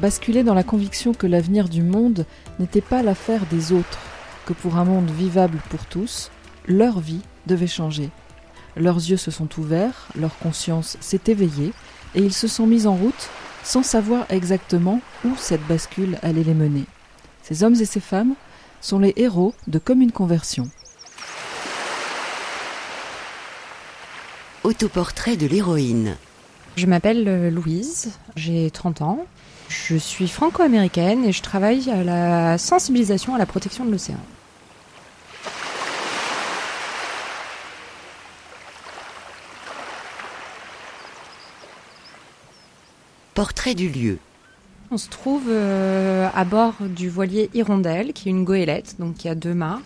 Basculé dans la conviction que l'avenir du monde n'était pas l'affaire des autres, que pour un monde vivable pour tous, leur vie devait changer. Leurs yeux se sont ouverts, leur conscience s'est éveillée, et ils se sont mis en route sans savoir exactement où cette bascule allait les mener. Ces hommes et ces femmes sont les héros de Comme une conversion. Autoportrait de l'héroïne. Je m'appelle euh, Louise, j'ai 30 ans. Je suis franco-américaine et je travaille à la sensibilisation à la protection de l'océan. Portrait du lieu. On se trouve euh, à bord du voilier Hirondelle, qui est une goélette, donc qui a deux mâts,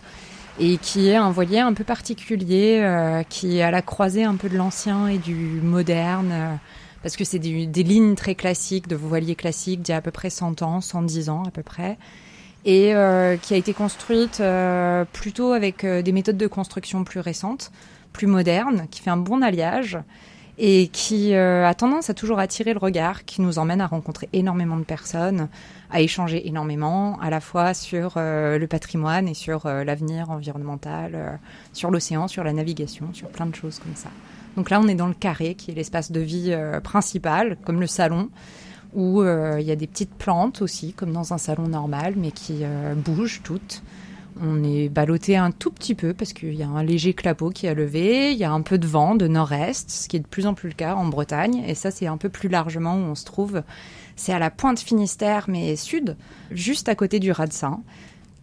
et qui est un voilier un peu particulier, euh, qui est à la croisée un peu de l'ancien et du moderne, euh, parce que c'est des, lignes très classiques, de voiliers classiques d'il y a à peu près 100 ans, 110 ans à peu près, et euh, qui a été construite euh, plutôt avec euh, des méthodes de construction plus récentes, plus modernes, qui fait un bon alliage et qui a tendance à toujours attirer le regard, qui nous emmène à rencontrer énormément de personnes, à échanger énormément, à la fois sur euh, le patrimoine et sur euh, l'avenir environnemental, euh, sur l'océan, sur la navigation, sur plein de choses comme ça. Donc là, on est dans le carré, qui est l'espace de vie principal, comme le salon, où il y a des petites plantes aussi, comme dans un salon normal, mais qui bougent toutes. On est ballotté un tout petit peu parce qu'il y a un léger clapot qui a levé, il y a un peu de vent de nord-est, ce qui est de plus en plus le cas en Bretagne, et ça c'est un peu plus largement où on se trouve. C'est à la pointe Finistère, mais sud, juste à côté du Radsin,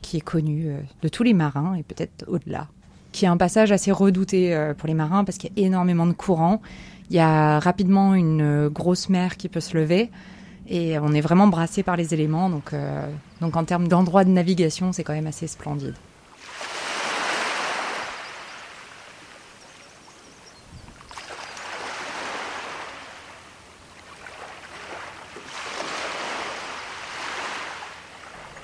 qui est connu euh, de tous les marins et peut-être au-delà, qui est un passage assez redouté euh, pour les marins parce qu'il y a énormément de courants. Il y a rapidement une euh, grosse mer qui peut se lever et on est vraiment brassé par les éléments. Donc, donc en termes d'endroit de navigation, c'est quand même assez splendide.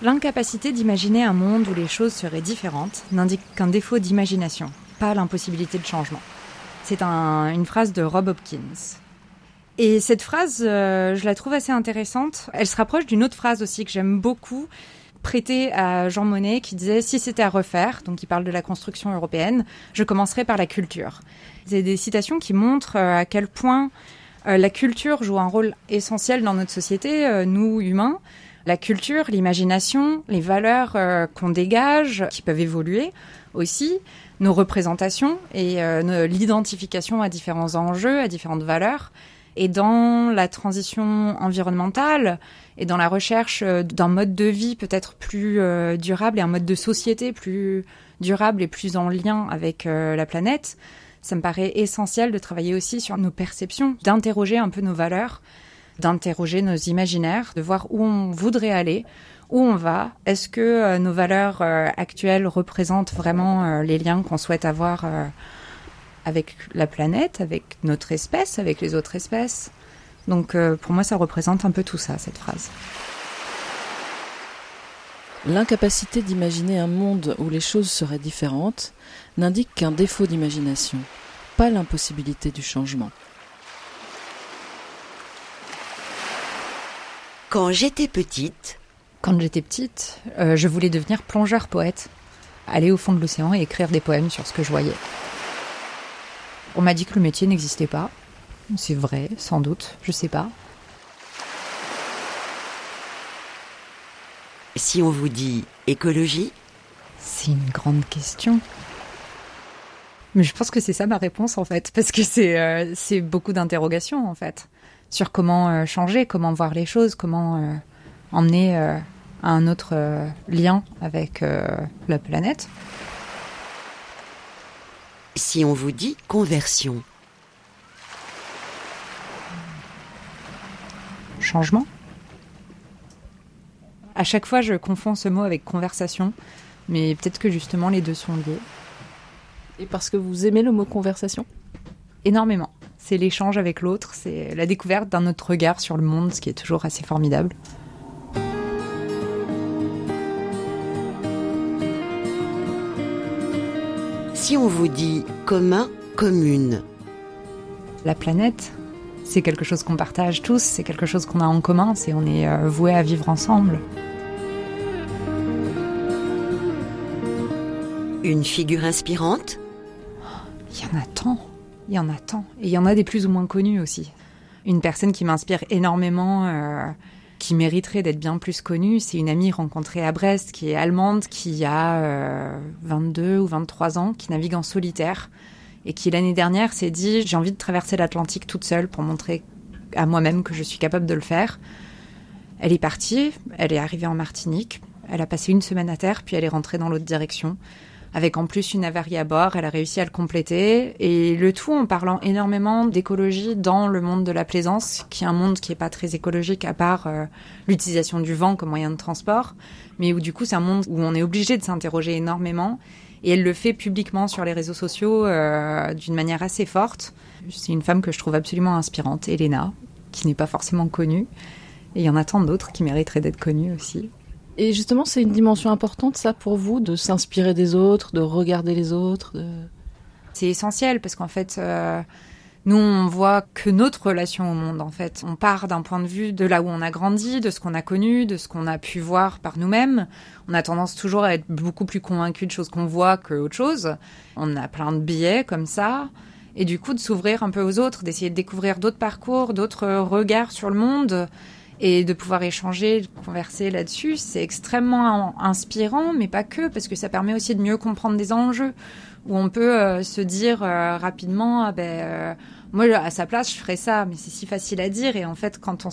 L'incapacité d'imaginer un monde où les choses seraient différentes n'indique qu'un défaut d'imagination, pas l'impossibilité de changement. C'est un- une phrase de Rob Hopkins. Et cette phrase, euh, je la trouve assez intéressante. Elle se rapproche d'une autre phrase aussi que j'aime beaucoup, prêtée à Jean Monnet, qui disait si c'était à refaire, donc il parle de la construction européenne, je commencerai par la culture. C'est des citations qui montrent euh, à quel point euh, la culture joue un rôle essentiel dans notre société, nous humains. La culture, l'imagination, les valeurs euh, qu'on dégage, qui peuvent évoluer aussi, nos représentations et euh, l'identification à différents enjeux, à différentes valeurs. Et dans la transition environnementale et dans la recherche euh, d'un mode de vie peut-être plus durable et un mode de société plus durable et plus en lien avec la planète, ça me paraît essentiel de travailler aussi sur nos perceptions, d'interroger un peu nos valeurs, d'interroger nos imaginaires, de voir où on voudrait aller, où on va. Est-ce que euh, nos valeurs euh, actuelles représentent vraiment euh, les liens qu'on souhaite avoir avec la planète, avec notre espèce, avec les autres espèces? Donc pour moi, ça représente un peu tout ça, cette phrase. L'incapacité d'imaginer un monde où les choses seraient différentes n'indique qu'un défaut d'imagination, pas l'impossibilité du changement. Quand j'étais petite, Quand j'étais petite, euh, je voulais devenir plongeur-poète, aller au fond de l'océan et écrire des poèmes sur ce que je voyais. On m'a dit que le métier n'existait pas. C'est vrai, sans doute, je sais pas. si on vous dit écologie, C'est une grande question. Mais je pense que c'est ça ma réponse en fait, parce que c'est euh, c'est beaucoup d'interrogations en fait sur comment euh, changer, comment voir les choses, comment euh, emmener euh, à un autre euh, lien avec euh, la planète. si on vous dit conversion, Changement. À chaque fois, je confonds ce mot avec conversation Mais peut-être que justement les deux sont liés. Et parce que vous aimez le mot conversation? Énormément. C'est l'échange avec l'autre, c'est la découverte d'un autre regard sur le monde, ce qui est toujours assez formidable. Si on vous dit commun, commune, La planète, c'est quelque chose qu'on partage tous, c'est quelque chose qu'on a en commun, c'est on est euh, voué à vivre ensemble. une figure inspirante, Il y en a tant, il y en a tant. Et il y en a des plus ou moins connus aussi. Une personne qui m'inspire énormément, euh, qui mériterait d'être bien plus connue, c'est une amie rencontrée à Brest, qui est allemande, qui a euh, 22 ou 23 ans, qui navigue en solitaire, et qui l'année dernière s'est dit, j'ai envie de traverser l'Atlantique toute seule pour montrer à moi-même que je suis capable de le faire. Elle est partie, elle est arrivée en Martinique, elle a passé une semaine à terre, puis elle est rentrée dans l'autre direction avec en plus une avarie à bord. Elle a réussi à le compléter. Et le tout en parlant énormément d'écologie dans le monde de la plaisance, qui est un monde qui est pas très écologique à part euh, l'utilisation du vent comme moyen de transport, mais où du coup c'est un monde où on est obligé de s'interroger énormément. Et elle le fait publiquement sur les réseaux sociaux euh, d'une manière assez forte. C'est une femme que je trouve absolument inspirante, Elena, qui n'est pas forcément connue. Et il y en a tant d'autres qui mériteraient d'être connues aussi. Et justement, c'est une dimension importante, ça, pour vous, de s'inspirer des autres, de regarder les autres. C'est essentiel parce qu'en fait, euh, nous, on voit que notre relation au monde, en fait. On part d'un point de vue de là où on a grandi, de ce qu'on a connu, de ce qu'on a pu voir par nous-mêmes. On a tendance toujours à être beaucoup plus convaincu de choses qu'on voit que autre chose. On a plein de biais comme ça. Et du coup, de s'ouvrir un peu aux autres, d'essayer de découvrir d'autres parcours, d'autres regards sur le monde et de pouvoir échanger, de converser là-dessus, c'est extrêmement inspirant, mais pas que, parce que ça permet aussi de mieux comprendre des enjeux, où on peut euh, se dire euh, rapidement, ah ben, euh, moi à sa place, je ferais ça, mais c'est si facile à dire, et en fait, quand on,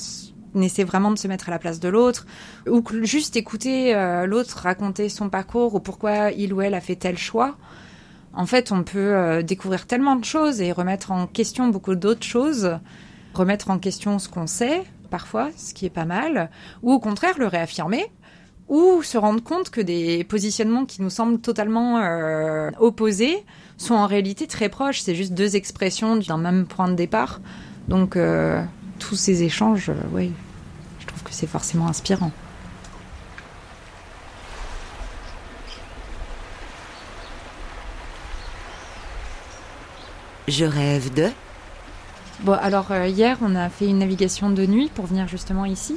essaie vraiment de se mettre à la place de l'autre, ou juste écouter euh, l'autre raconter son parcours, ou pourquoi il ou elle a fait tel choix, en fait, on peut découvrir tellement de choses et remettre en question beaucoup d'autres choses, remettre en question ce qu'on sait, parfois, ce qui est pas mal, ou au contraire le réaffirmer, ou se rendre compte que des positionnements qui nous semblent totalement euh, opposés sont en réalité très proches. C'est juste deux expressions d'un même point de départ. Donc, euh, tous ces échanges, euh, oui, je trouve que c'est forcément inspirant. je rêve de, Bon, alors euh, hier, on a fait une navigation de nuit pour venir justement ici.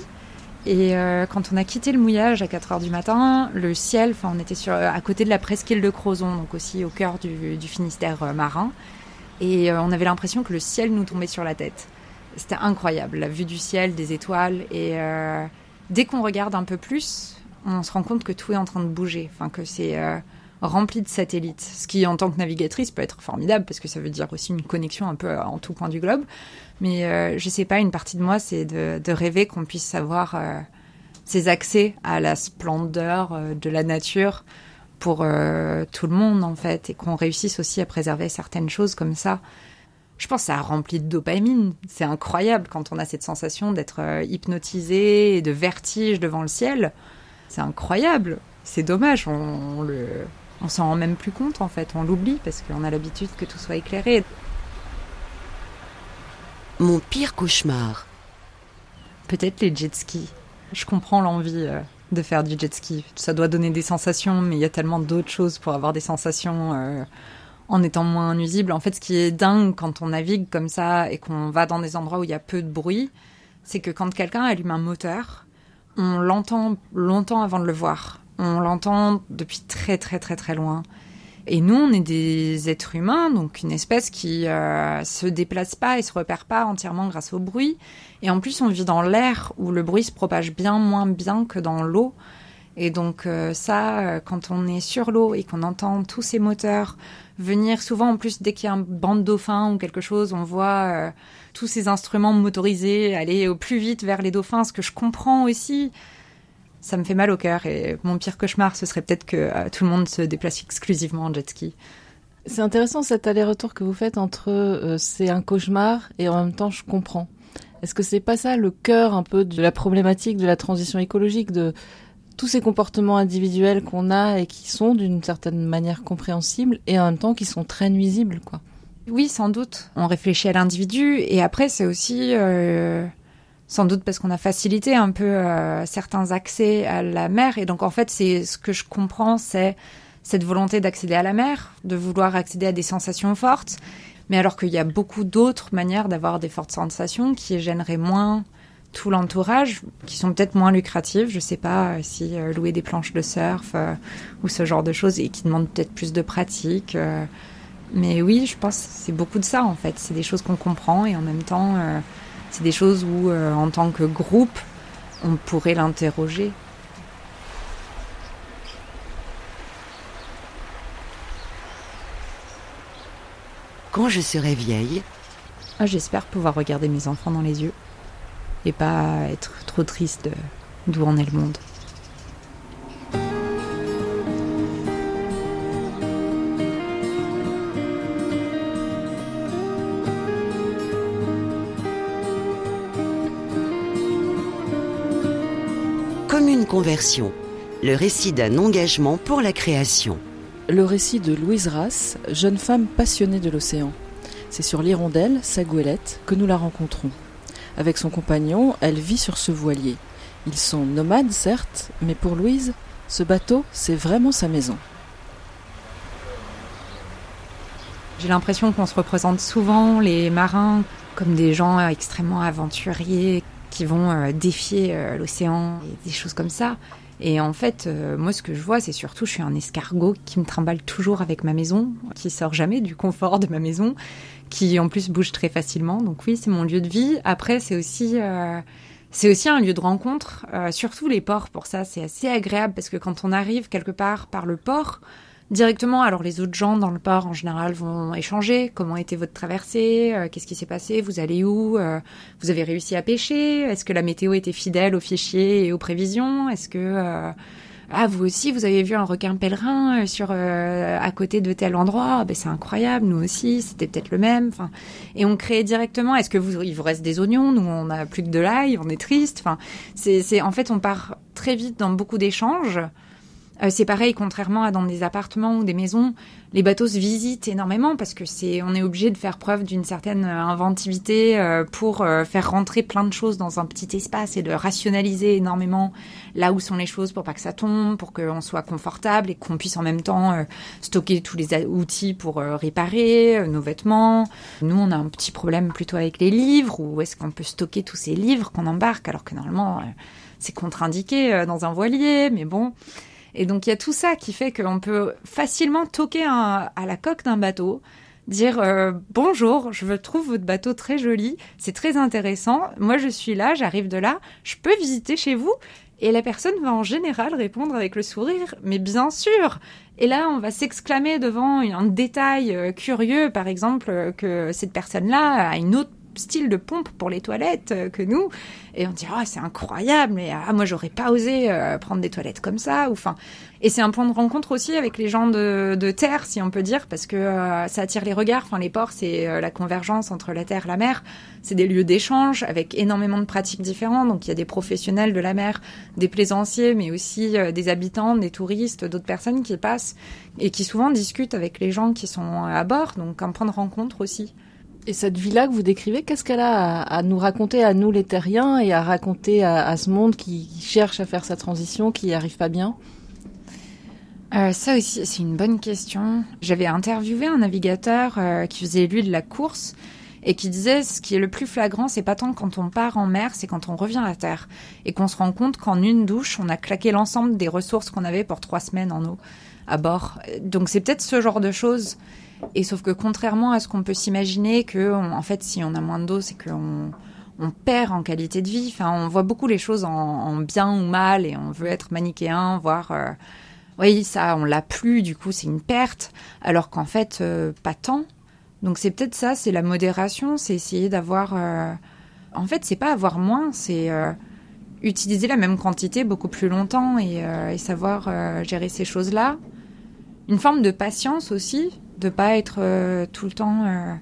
Et euh, quand on a quitté le mouillage à 4 heures du matin, le ciel, enfin, on était sur, à côté de la presqu'île de Crozon, donc aussi au cœur du, Finistère euh, marin. Et euh, on avait l'impression que le ciel nous tombait sur la tête. C'était incroyable, la vue du ciel, des étoiles. Et euh, dès qu'on regarde un peu plus, on se rend compte que tout est en train de bouger. Enfin, que c'est euh, rempli de satellites. Ce qui, en tant que navigatrice, peut être formidable parce que ça veut dire aussi une connexion un peu euh, en tout point du globe. Mais euh, je sais pas, une partie de moi, c'est de, rêver qu'on puisse avoir euh, ces accès à la splendeur euh, de la nature pour euh, tout le monde, en fait, et qu'on réussisse aussi à préserver certaines choses comme ça. Je pense que ça rempli de dopamine. C'est incroyable quand on a cette sensation d'être euh, hypnotisé et de vertige devant le ciel. C'est incroyable. C'est dommage, on le, on s'en rend même plus compte en fait. On l'oublie parce qu'on a l'habitude que tout soit éclairé. mon pire cauchemar, Peut-être les jet skis. Je comprends l'envie euh, de faire du jet ski. Ça doit donner des sensations, mais il y a tellement d'autres choses pour avoir des sensations euh, en étant moins nuisible. En fait, ce qui est dingue quand on navigue comme ça et qu'on va dans des endroits où il y a peu de bruit, c'est que quand quelqu'un allume un moteur, on l'entend longtemps avant de le voir. On l'entend depuis très très très très loin. Et nous, on est des êtres humains, donc une espèce qui euh, se déplace pas et se repère pas entièrement grâce au bruit. Et en plus, on vit dans l'air où le bruit se propage bien moins bien que dans l'eau. Et donc euh, ça, euh, quand on est sur l'eau et qu'on entend tous ces moteurs venir, souvent en plus dès qu'il y a un banc de dauphins ou quelque chose, on voit tous ces instruments motorisés aller au plus vite vers les dauphins, ce que je comprends aussi. Ça me fait mal au cœur et mon pire cauchemar, ce serait peut-être que euh, tout le monde se déplace exclusivement en jet ski. C'est intéressant cet aller-retour que vous faites entre euh, c'est un cauchemar et en même temps je comprends. Est-ce que c'est pas ça le cœur un peu de la problématique de la transition écologique de tous ces comportements individuels qu'on a et qui sont d'une certaine manière compréhensibles et en même temps qui sont très nuisibles, quoi? Oui, sans doute. On réfléchit à l'individu et après c'est aussi euh, sans doute parce qu'on a facilité un peu euh, certains accès à la mer et donc en fait c'est ce que je comprends c'est cette volonté d'accéder à la mer, de vouloir accéder à des sensations fortes, mais alors qu'il y a beaucoup d'autres manières d'avoir des fortes sensations qui gêneraient moins tout l'entourage, qui sont peut-être moins lucratives. Je sais pas euh, si euh, louer des planches de surf euh, ou ce genre de choses et qui demandent peut-être plus de pratique. mais oui, je pense c'est beaucoup de ça en fait. C'est des choses qu'on comprend et en même temps, c'est des choses où, en tant que groupe, on pourrait l'interroger. Quand je serai vieille, ah, J'espère pouvoir regarder mes enfants dans les yeux et pas être trop triste d'où en est le monde. Commune conversion, le récit d'un engagement pour la création. Le récit de Louise Rass, jeune femme passionnée de l'océan. C'est sur l'hirondelle, sa goélette, que nous la rencontrons. Avec son compagnon, elle vit sur ce voilier. Ils sont nomades, certes, mais pour Louise, ce bateau, c'est vraiment sa maison. J'ai l'impression qu'on se représente souvent les marins comme des gens extrêmement aventuriers qui vont euh, défier euh, l'océan et des choses comme ça. Et en fait, euh, moi, ce que je vois, c'est surtout, je suis un escargot qui me trimballe toujours avec ma maison, qui sort jamais du confort de ma maison, qui en plus bouge très facilement. Donc oui, c'est mon lieu de vie. Après, c'est aussi euh, c'est aussi un lieu de rencontre, euh, surtout les ports. Pour ça, c'est assez agréable parce que quand on arrive quelque part par le port, directement, alors les autres gens dans le port en général vont échanger. Comment était votre traversée? Euh, Qu'est-ce qui s'est passé? Vous allez où? Vous avez réussi à pêcher? Est-ce que la météo était fidèle aux fichiers et aux prévisions? Est-ce que ah vous aussi vous avez vu un requin pèlerin euh, sur euh, à côté de tel endroit, ah, ben c'est incroyable, nous aussi, c'était peut-être le même. Enfin, et on crée directement. Est-ce que vous il vous reste des oignons? Nous on a plus que de l'ail, on est triste. Enfin, c'est c'est en fait on part très vite dans beaucoup d'échanges. Euh, c'est pareil, contrairement à dans des appartements ou des maisons, les bateaux se visitent énormément parce que c'est, on est obligé de faire preuve d'une certaine euh, inventivité euh, pour faire rentrer plein de choses dans un petit espace et de rationaliser énormément là où sont les choses pour pas que ça tombe, pour qu'on soit confortable et qu'on puisse en même temps stocker tous les outils pour réparer nos vêtements. Nous, on a un petit problème plutôt avec les livres, où est-ce qu'on peut stocker tous ces livres qu'on embarque alors que normalement c'est contre-indiqué dans un voilier, mais bon. Et donc il y a tout ça qui fait qu'on peut facilement toquer à la coque d'un bateau, dire euh, bonjour, je trouve votre bateau très joli, c'est très intéressant, moi je suis là, j'arrive de là, je peux visiter chez vous et la personne va en général répondre avec le sourire, mais bien sûr. Et là, on va s'exclamer devant un détail euh, curieux, par exemple, que cette personne-là a une autre style de pompe pour les toilettes euh, que nous. Et on dit, ah, c'est incroyable, mais ah, moi, j'aurais pas osé euh, prendre des toilettes comme ça. Ou, enfin, et c'est un point de rencontre aussi avec les gens de, de terre, si on peut dire, parce que euh, ça attire les regards. Enfin, les ports, c'est la convergence entre la terre et la mer. C'est des lieux d'échange avec énormément de pratiques différentes. Donc, il y a des professionnels de la mer, des plaisanciers, mais aussi des habitants, des touristes, d'autres personnes qui passent et qui souvent discutent avec les gens qui sont à bord. Donc, un point de rencontre aussi. Et cette vie-là que vous décrivez, qu'est-ce qu'elle a à, nous raconter à nous les terriens et à raconter à, ce monde qui, cherche à faire sa transition, qui n'y arrive pas bien? Euh, ça aussi, c'est une bonne question. J'avais interviewé un navigateur euh, qui faisait lui de la course et qui disait ce qui est le plus flagrant, c'est pas tant quand on part en mer, c'est quand on revient à terre et qu'on se rend compte qu'en une douche, on a claqué l'ensemble des ressources qu'on avait pour trois semaines en eau à bord. Donc c'est peut-être ce genre de choses et sauf que contrairement à ce qu'on peut s'imaginer, que en fait, si on a moins d'eau, c'est qu'on on perd en qualité de vie. Enfin, on voit beaucoup les choses en, bien ou mal, et on veut être manichéen, voir. Euh, oui, ça, on l'a plus, du coup, c'est une perte, alors qu'en fait, euh, pas tant. Donc c'est peut-être ça, c'est la modération, c'est essayer d'avoir. Euh, en fait, c'est pas avoir moins, c'est utiliser la même quantité beaucoup plus longtemps et savoir gérer ces choses-là. Une forme de patience aussi, de pas être euh, tout le temps euh,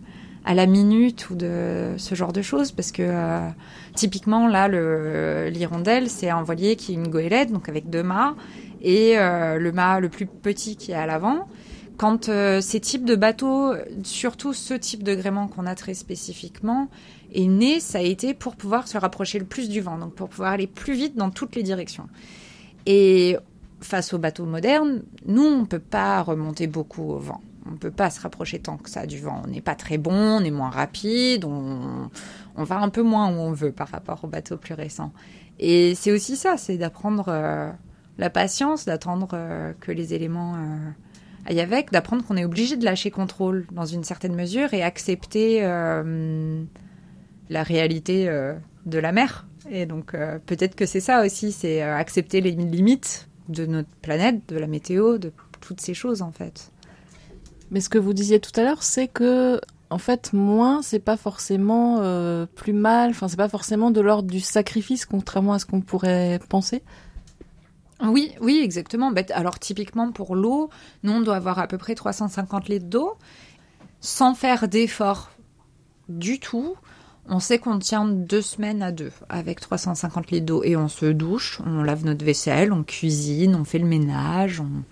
à la minute ou de ce genre de choses parce que euh, typiquement là le l'hirondelle c'est un voilier qui est une goélette donc avec deux mâts et le mât le plus petit qui est à l'avant. Quand ces types de bateaux surtout ce type de gréement qu'on a très spécifiquement est né ça a été pour pouvoir se rapprocher le plus du vent donc pour pouvoir aller plus vite dans toutes les directions. Et face aux bateaux modernes nous on peut pas remonter beaucoup au vent on ne peut pas se rapprocher tant que ça du vent. On n'est pas très bon, on est moins rapide, on, va un peu moins où on veut par rapport aux bateaux plus récents. Et c'est aussi ça, c'est d'apprendre euh, la patience, d'attendre euh, que les éléments euh, aillent avec, d'apprendre qu'on est obligé de lâcher contrôle dans une certaine mesure et accepter la réalité de la mer. Et donc peut-être que c'est ça aussi, c'est accepter les limites de notre planète, de la météo, de toutes ces choses en fait. Mais ce que vous disiez tout à l'heure, c'est que en fait, moins, c'est pas forcément euh, plus mal. Enfin, c'est pas forcément de l'ordre du sacrifice, contrairement à ce qu'on pourrait penser. Oui, oui, exactement. Alors, typiquement pour l'eau, nous, on doit avoir à peu près 350 litres d'eau, sans faire d'effort du tout. On sait qu'on tient deux semaines à deux avec 350 litres d'eau et on se douche, on lave notre vaisselle, on cuisine, on fait le ménage, on,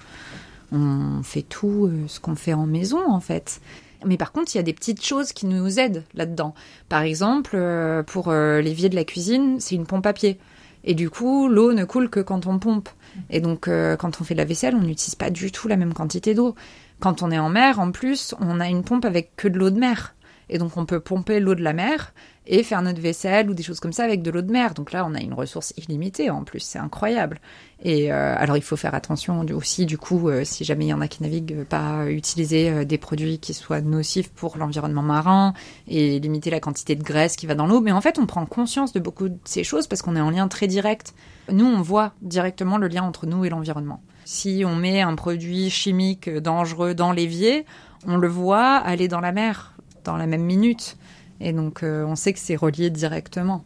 on fait tout euh, ce qu'on fait en maison en fait. Mais par contre, il y a des petites choses qui nous aident là-dedans. Par exemple, euh, pour euh, l'évier de la cuisine, c'est une pompe à pied. Et du coup, l'eau ne coule que quand on pompe. Et donc, quand on fait la vaisselle, on n'utilise pas du tout la même quantité d'eau. Quand on est en mer, en plus, on a une pompe avec que de l'eau de mer. Et donc, on peut pomper l'eau de la mer et faire notre vaisselle ou des choses comme ça avec de l'eau de mer. Donc là, on a une ressource illimitée en plus, c'est incroyable. Et euh, alors, il faut faire attention aussi, du coup, euh, si jamais il y en a qui naviguent, pas utiliser euh, des produits qui soient nocifs pour l'environnement marin et limiter la quantité de graisse qui va dans l'eau. Mais en fait, on prend conscience de beaucoup de ces choses parce qu'on est en lien très direct. Nous, on voit directement le lien entre nous et l'environnement. Si on met un produit chimique dangereux dans l'évier, on le voit aller dans la mer dans la même minute. Et donc, euh, on sait que c'est relié directement.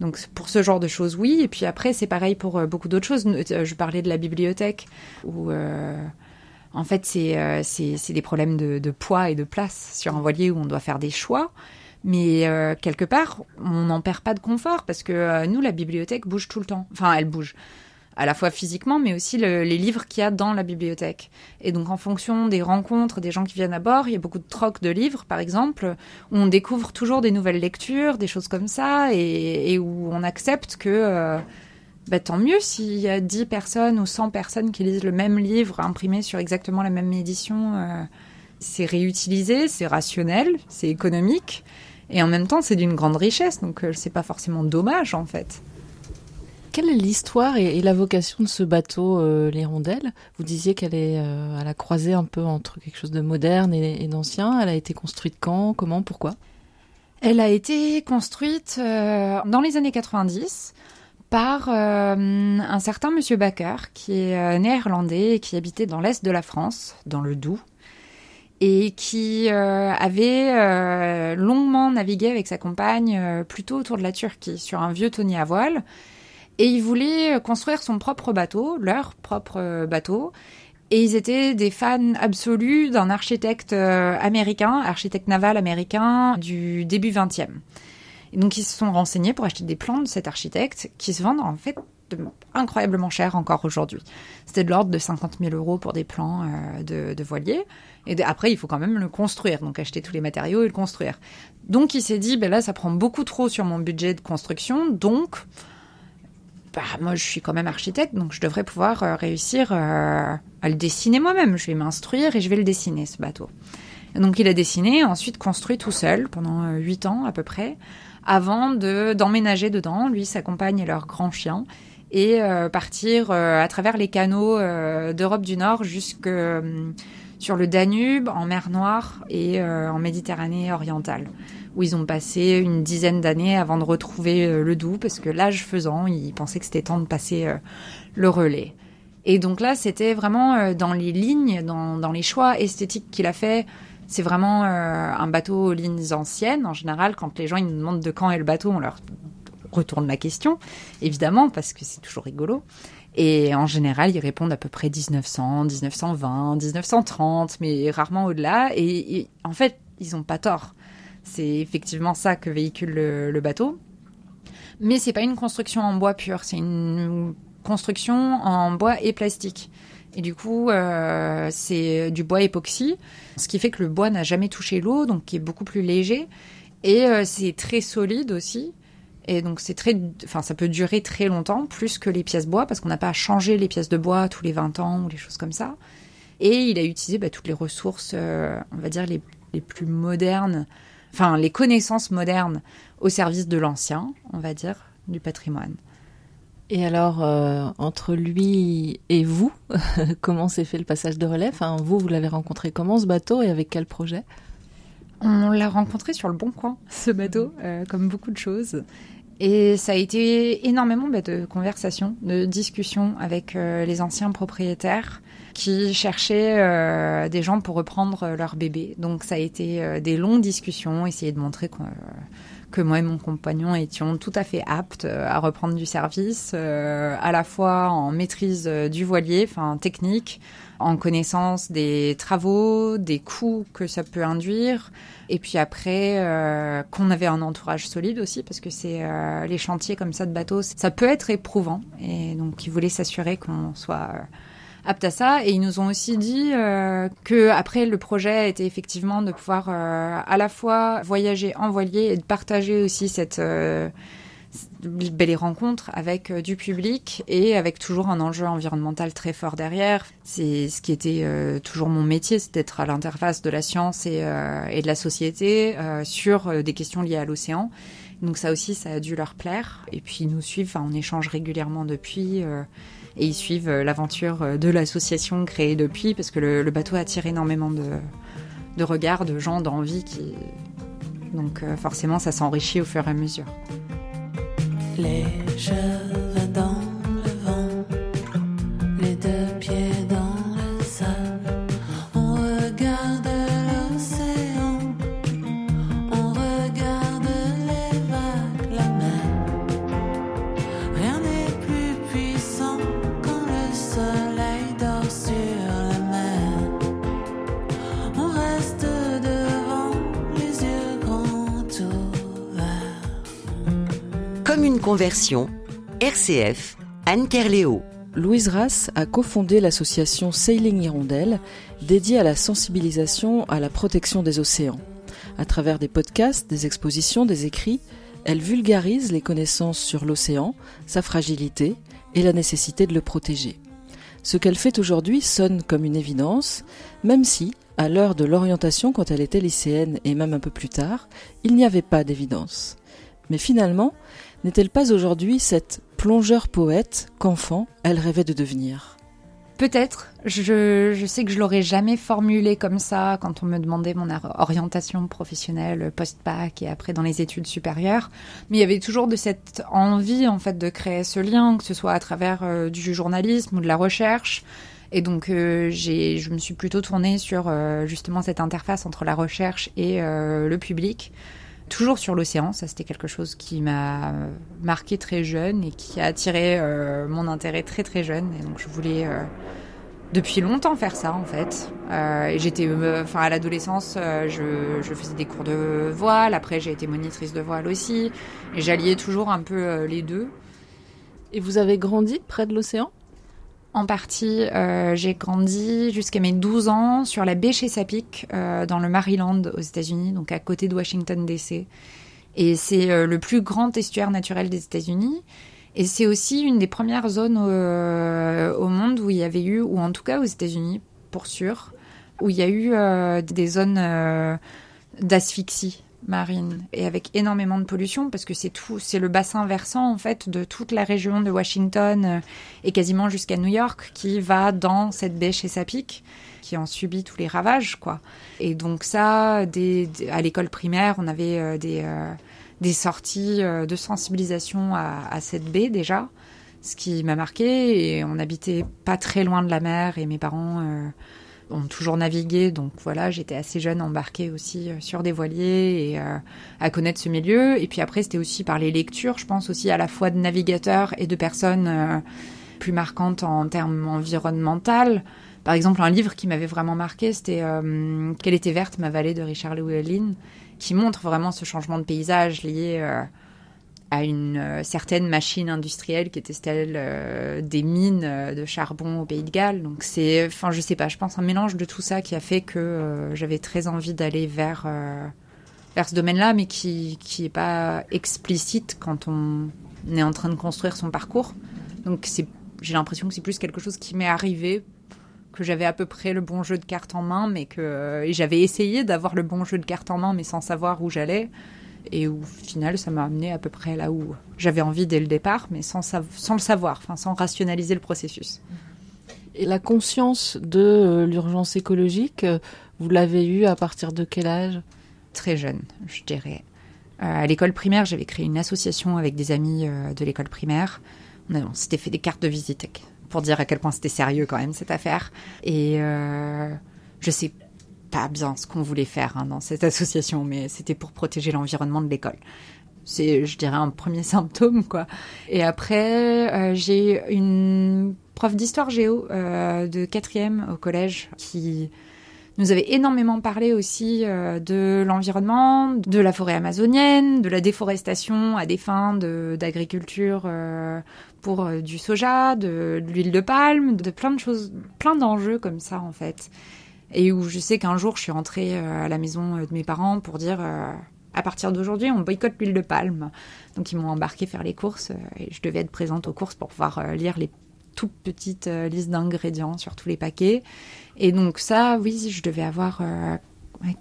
Donc, pour ce genre de choses, oui. Et puis après, c'est pareil pour euh, beaucoup d'autres choses. Euh, je parlais de la bibliothèque, où, en fait, c'est des problèmes de, poids et de place sur un voilier où on doit faire des choix. Mais quelque part, on n'en perd pas de confort parce que nous, la bibliothèque bouge tout le temps. Enfin, elle bouge à la fois physiquement, mais aussi les livres qu'il y a dans la bibliothèque. Et donc, en fonction des rencontres, des gens qui viennent à bord, il y a beaucoup de trocs de livres, par exemple, où on découvre toujours des nouvelles lectures, des choses comme ça, et, où on accepte que euh, bah, tant mieux s'il y a 10 personnes ou 100 personnes qui lisent le même livre imprimé sur exactement la même édition. Euh, c'est réutilisé, c'est rationnel, c'est économique, et en même temps, c'est d'une grande richesse, donc euh, c'est pas forcément dommage en fait. Quelle est l'histoire et, la vocation de ce bateau, euh, l'Hirondelle? Vous disiez qu'elle est euh, à la croisée un peu entre quelque chose de moderne et, d'ancien. Elle a été construite quand? Comment? Pourquoi? Elle a été construite euh, dans les années 90 par un certain monsieur Baker qui est néerlandais et qui habitait dans l'est de la France, dans le Doubs et qui avait longuement navigué avec sa compagne plutôt autour de la Turquie sur un vieux tonnier à voile et il voulait construire son propre bateau, leur propre euh, bateau. Et ils étaient des fans absolus d'un architecte euh, américain, architecte naval américain du début 20e. Et donc ils se sont renseignés pour acheter des plans de cet architecte qui se vendent en fait incroyablement cher encore aujourd'hui. C'était de l'ordre de 50 000 euros pour des plans euh, de, de voilier. Et après, il faut quand même le construire, donc acheter tous les matériaux et le construire. Donc il s'est dit, ben là, ça prend beaucoup trop sur mon budget de construction, donc bah, moi je suis quand même architecte, donc je devrais pouvoir euh, réussir euh, à le dessiner moi-même. Je vais m'instruire et je vais le dessiner, ce bateau. donc il a dessiné, ensuite construit tout seul pendant euh, huit ans à peu près, avant de d'emménager dedans, lui, sa compagne et leur grand chien, et partir à travers les canaux d'Europe du Nord jusque sur le Danube, en mer Noire et en Méditerranée orientale où ils ont passé une dizaine d'années avant de retrouver euh, le Doubs, parce que l'âge faisant, ils pensaient que c'était temps de passer euh, le relais. Et donc là, c'était vraiment euh, dans les lignes, dans, les choix esthétiques qu'il a fait. C'est vraiment un bateau aux lignes anciennes. En général, quand les gens ils nous demandent de quand est le bateau, on leur retourne la question, évidemment, parce que c'est toujours rigolo. Et en général, ils répondent à peu près 1900, 1920, 1930, mais rarement au-delà. Et, et en fait, ils n'ont pas tort C'est effectivement ça que véhicule le, bateau. Mais c'est pas une construction en bois pur, c'est une construction en bois et plastique. Et du coup, euh, c'est du bois époxy, ce qui fait que le bois n'a jamais touché l'eau, donc qui est beaucoup plus léger. Et euh, c'est très solide aussi. Et donc c'est très, enfin ça peut durer très longtemps, plus que les pièces bois, parce qu'on n'a pas à changer les pièces de bois tous les 20 ans ou les choses comme ça. Et il a utilisé bah, toutes les ressources, euh, on va dire les, les, plus modernes, enfin les connaissances modernes au service de l'ancien, on va dire, du patrimoine. Et alors, euh, entre lui et vous, comment s'est fait le passage de relais? Enfin, Vous, vous l'avez rencontré comment ce bateau et avec quel projet? On l'a rencontré sur le bon coin, ce bateau, euh, comme beaucoup de choses. Et ça a été énormément bah, de conversations, de discussions avec euh, les anciens propriétaires qui cherchaient des gens pour reprendre leur bébé. Donc ça a été des longues discussions, essayer de montrer qu'on que moi et mon compagnon étions tout à fait aptes euh, à reprendre du service, euh, à la fois en maîtrise euh, du voilier, enfin technique, en connaissance des travaux, des coûts que ça peut induire, et puis après qu'on avait un entourage solide aussi, parce que c'est les chantiers comme ça de bateaux, ça peut être éprouvant, et donc ils voulaient s'assurer qu'on soit Et ils nous ont aussi dit euh, que après le projet était effectivement de pouvoir euh, à la fois voyager en voilier et de partager aussi cette euh, rencontres avec euh, du public et avec toujours un enjeu environnemental très fort derrière. C'est ce qui était euh, toujours mon métier, c'est d'être à l'interface de la science et, de la société sur des questions liées à l'océan. Donc ça aussi, ça a dû leur plaire. Et puis ils nous suivent, on échange régulièrement depuis et ils suivent euh, l'aventure euh, de l'association créée depuis parce que le, bateau attire énormément de, regards, de gens, d'envie qui donc euh, forcément ça s'enrichit au fur et à mesure. Les cheveux dans Conversion, RCF, Anne Kerléo. Louise Rass a cofondé l'association Sailing Hirondelle, dédiée à la sensibilisation à la protection des océans. À travers des podcasts, des expositions, des écrits, elle vulgarise les connaissances sur l'océan, sa fragilité et la nécessité de le protéger. Ce qu'elle fait aujourd'hui sonne comme une évidence, même si, à l'heure de l'orientation quand elle était lycéenne et même un peu plus tard, il n'y avait pas d'évidence. Mais finalement, n'est-elle pas aujourd'hui cette plongeur poète qu'enfant elle rêvait de devenir? Peut-être. Je, sais que je l'aurais jamais formulé comme ça quand on me demandait mon orientation professionnelle post-bac et après dans les études supérieures. Mais il y avait toujours de cette envie en fait de créer ce lien, que ce soit à travers euh, du journalisme ou de la recherche. Et donc euh, je me suis plutôt tournée sur euh, justement cette interface entre la recherche et le public toujours sur l'océan. Ça, c'était quelque chose qui m'a marqué très jeune et qui a attiré euh, mon intérêt très très jeune. Et donc, je voulais euh, depuis longtemps faire ça, en fait. Euh, et j'étais, enfin, à l'adolescence, je, je, faisais des cours de voile. Après, j'ai été monitrice de voile aussi. Et j'alliais toujours un peu les deux. Et vous avez grandi près de l'océan? En partie, euh, j'ai grandi jusqu'à mes 12 ans sur la baie Chesapeake, euh, dans le Maryland, aux États-Unis, donc à côté de Washington, D.C. Et c'est euh, le plus grand estuaire naturel des États-Unis. Et c'est aussi une des premières zones au monde où il y avait eu, ou en tout cas aux États-Unis, pour sûr, où il y a eu des zones d'asphyxie marine et avec énormément de pollution parce que c'est tout, c'est le bassin versant en fait de toute la région de Washington euh, et quasiment jusqu'à New York qui va dans cette baie Chesapeake qui en subit tous les ravages quoi. Et donc ça, à l'école primaire, on avait euh, des, euh, des sorties de sensibilisation à, cette baie déjà, ce qui m'a marqué et on habitait pas très loin de la mer et mes parents ont toujours navigué, donc voilà, j'étais assez jeune embarquée aussi euh, sur des voiliers et euh, à connaître ce milieu. Et puis après, c'était aussi par les lectures, je pense aussi à la fois de navigateurs et de personnes euh, plus marquantes en termes environnementaux, Par exemple, un livre qui m'avait vraiment marqué, c'était Quelle était verte ma vallée de Richard Llewellyn, qui montre vraiment ce changement de paysage lié à une euh, certaine machine industrielle qui était celle des mines de charbon au Pays de Galles. Donc c'est, enfin, je sais pas, je pense un mélange de tout ça qui a fait que j'avais très envie d'aller vers vers ce domaine-là, mais qui qui est pas explicite quand on est en train de construire son parcours. Donc c'est, j'ai l'impression que c'est plus quelque chose qui m'est arrivé que j'avais à peu près le bon jeu de cartes en main, mais que j'avais essayé d'avoir le bon jeu de cartes en main, mais sans savoir où j'allais. Et au final, ça m'a amené à peu près là où j'avais envie dès le départ, mais sans, sans le savoir, enfin, sans rationaliser le processus. Et la conscience de euh, l'urgence écologique, euh, vous l'avez eue à partir de quel âge? Très jeune, je dirais. Euh, à l'école primaire, j'avais créé une association avec des amis de l'école primaire. On, s'était fait des cartes de visite pour dire à quel point c'était sérieux quand même cette affaire. Et euh, je sais pas bien ce qu'on voulait faire hein, dans cette association, mais c'était pour protéger l'environnement de l'école. C'est, je dirais, un premier symptôme, quoi. Et après, euh, j'ai une prof d'histoire géo euh, de quatrième au collège qui nous avait énormément parlé aussi euh, de l'environnement, de la forêt amazonienne, de la déforestation à des fins d'agriculture pour du soja, de, l'huile de palme, de plein de choses, plein d'enjeux comme ça en fait. Et où je sais qu'un jour je suis rentrée à la maison de mes parents pour dire à partir d'aujourd'hui, on boycotte l'huile de palme. Donc ils m'ont embarqué faire les courses et je devais être présente aux courses pour pouvoir lire les toutes petites listes d'ingrédients sur tous les paquets. Et donc ça, oui, je devais avoir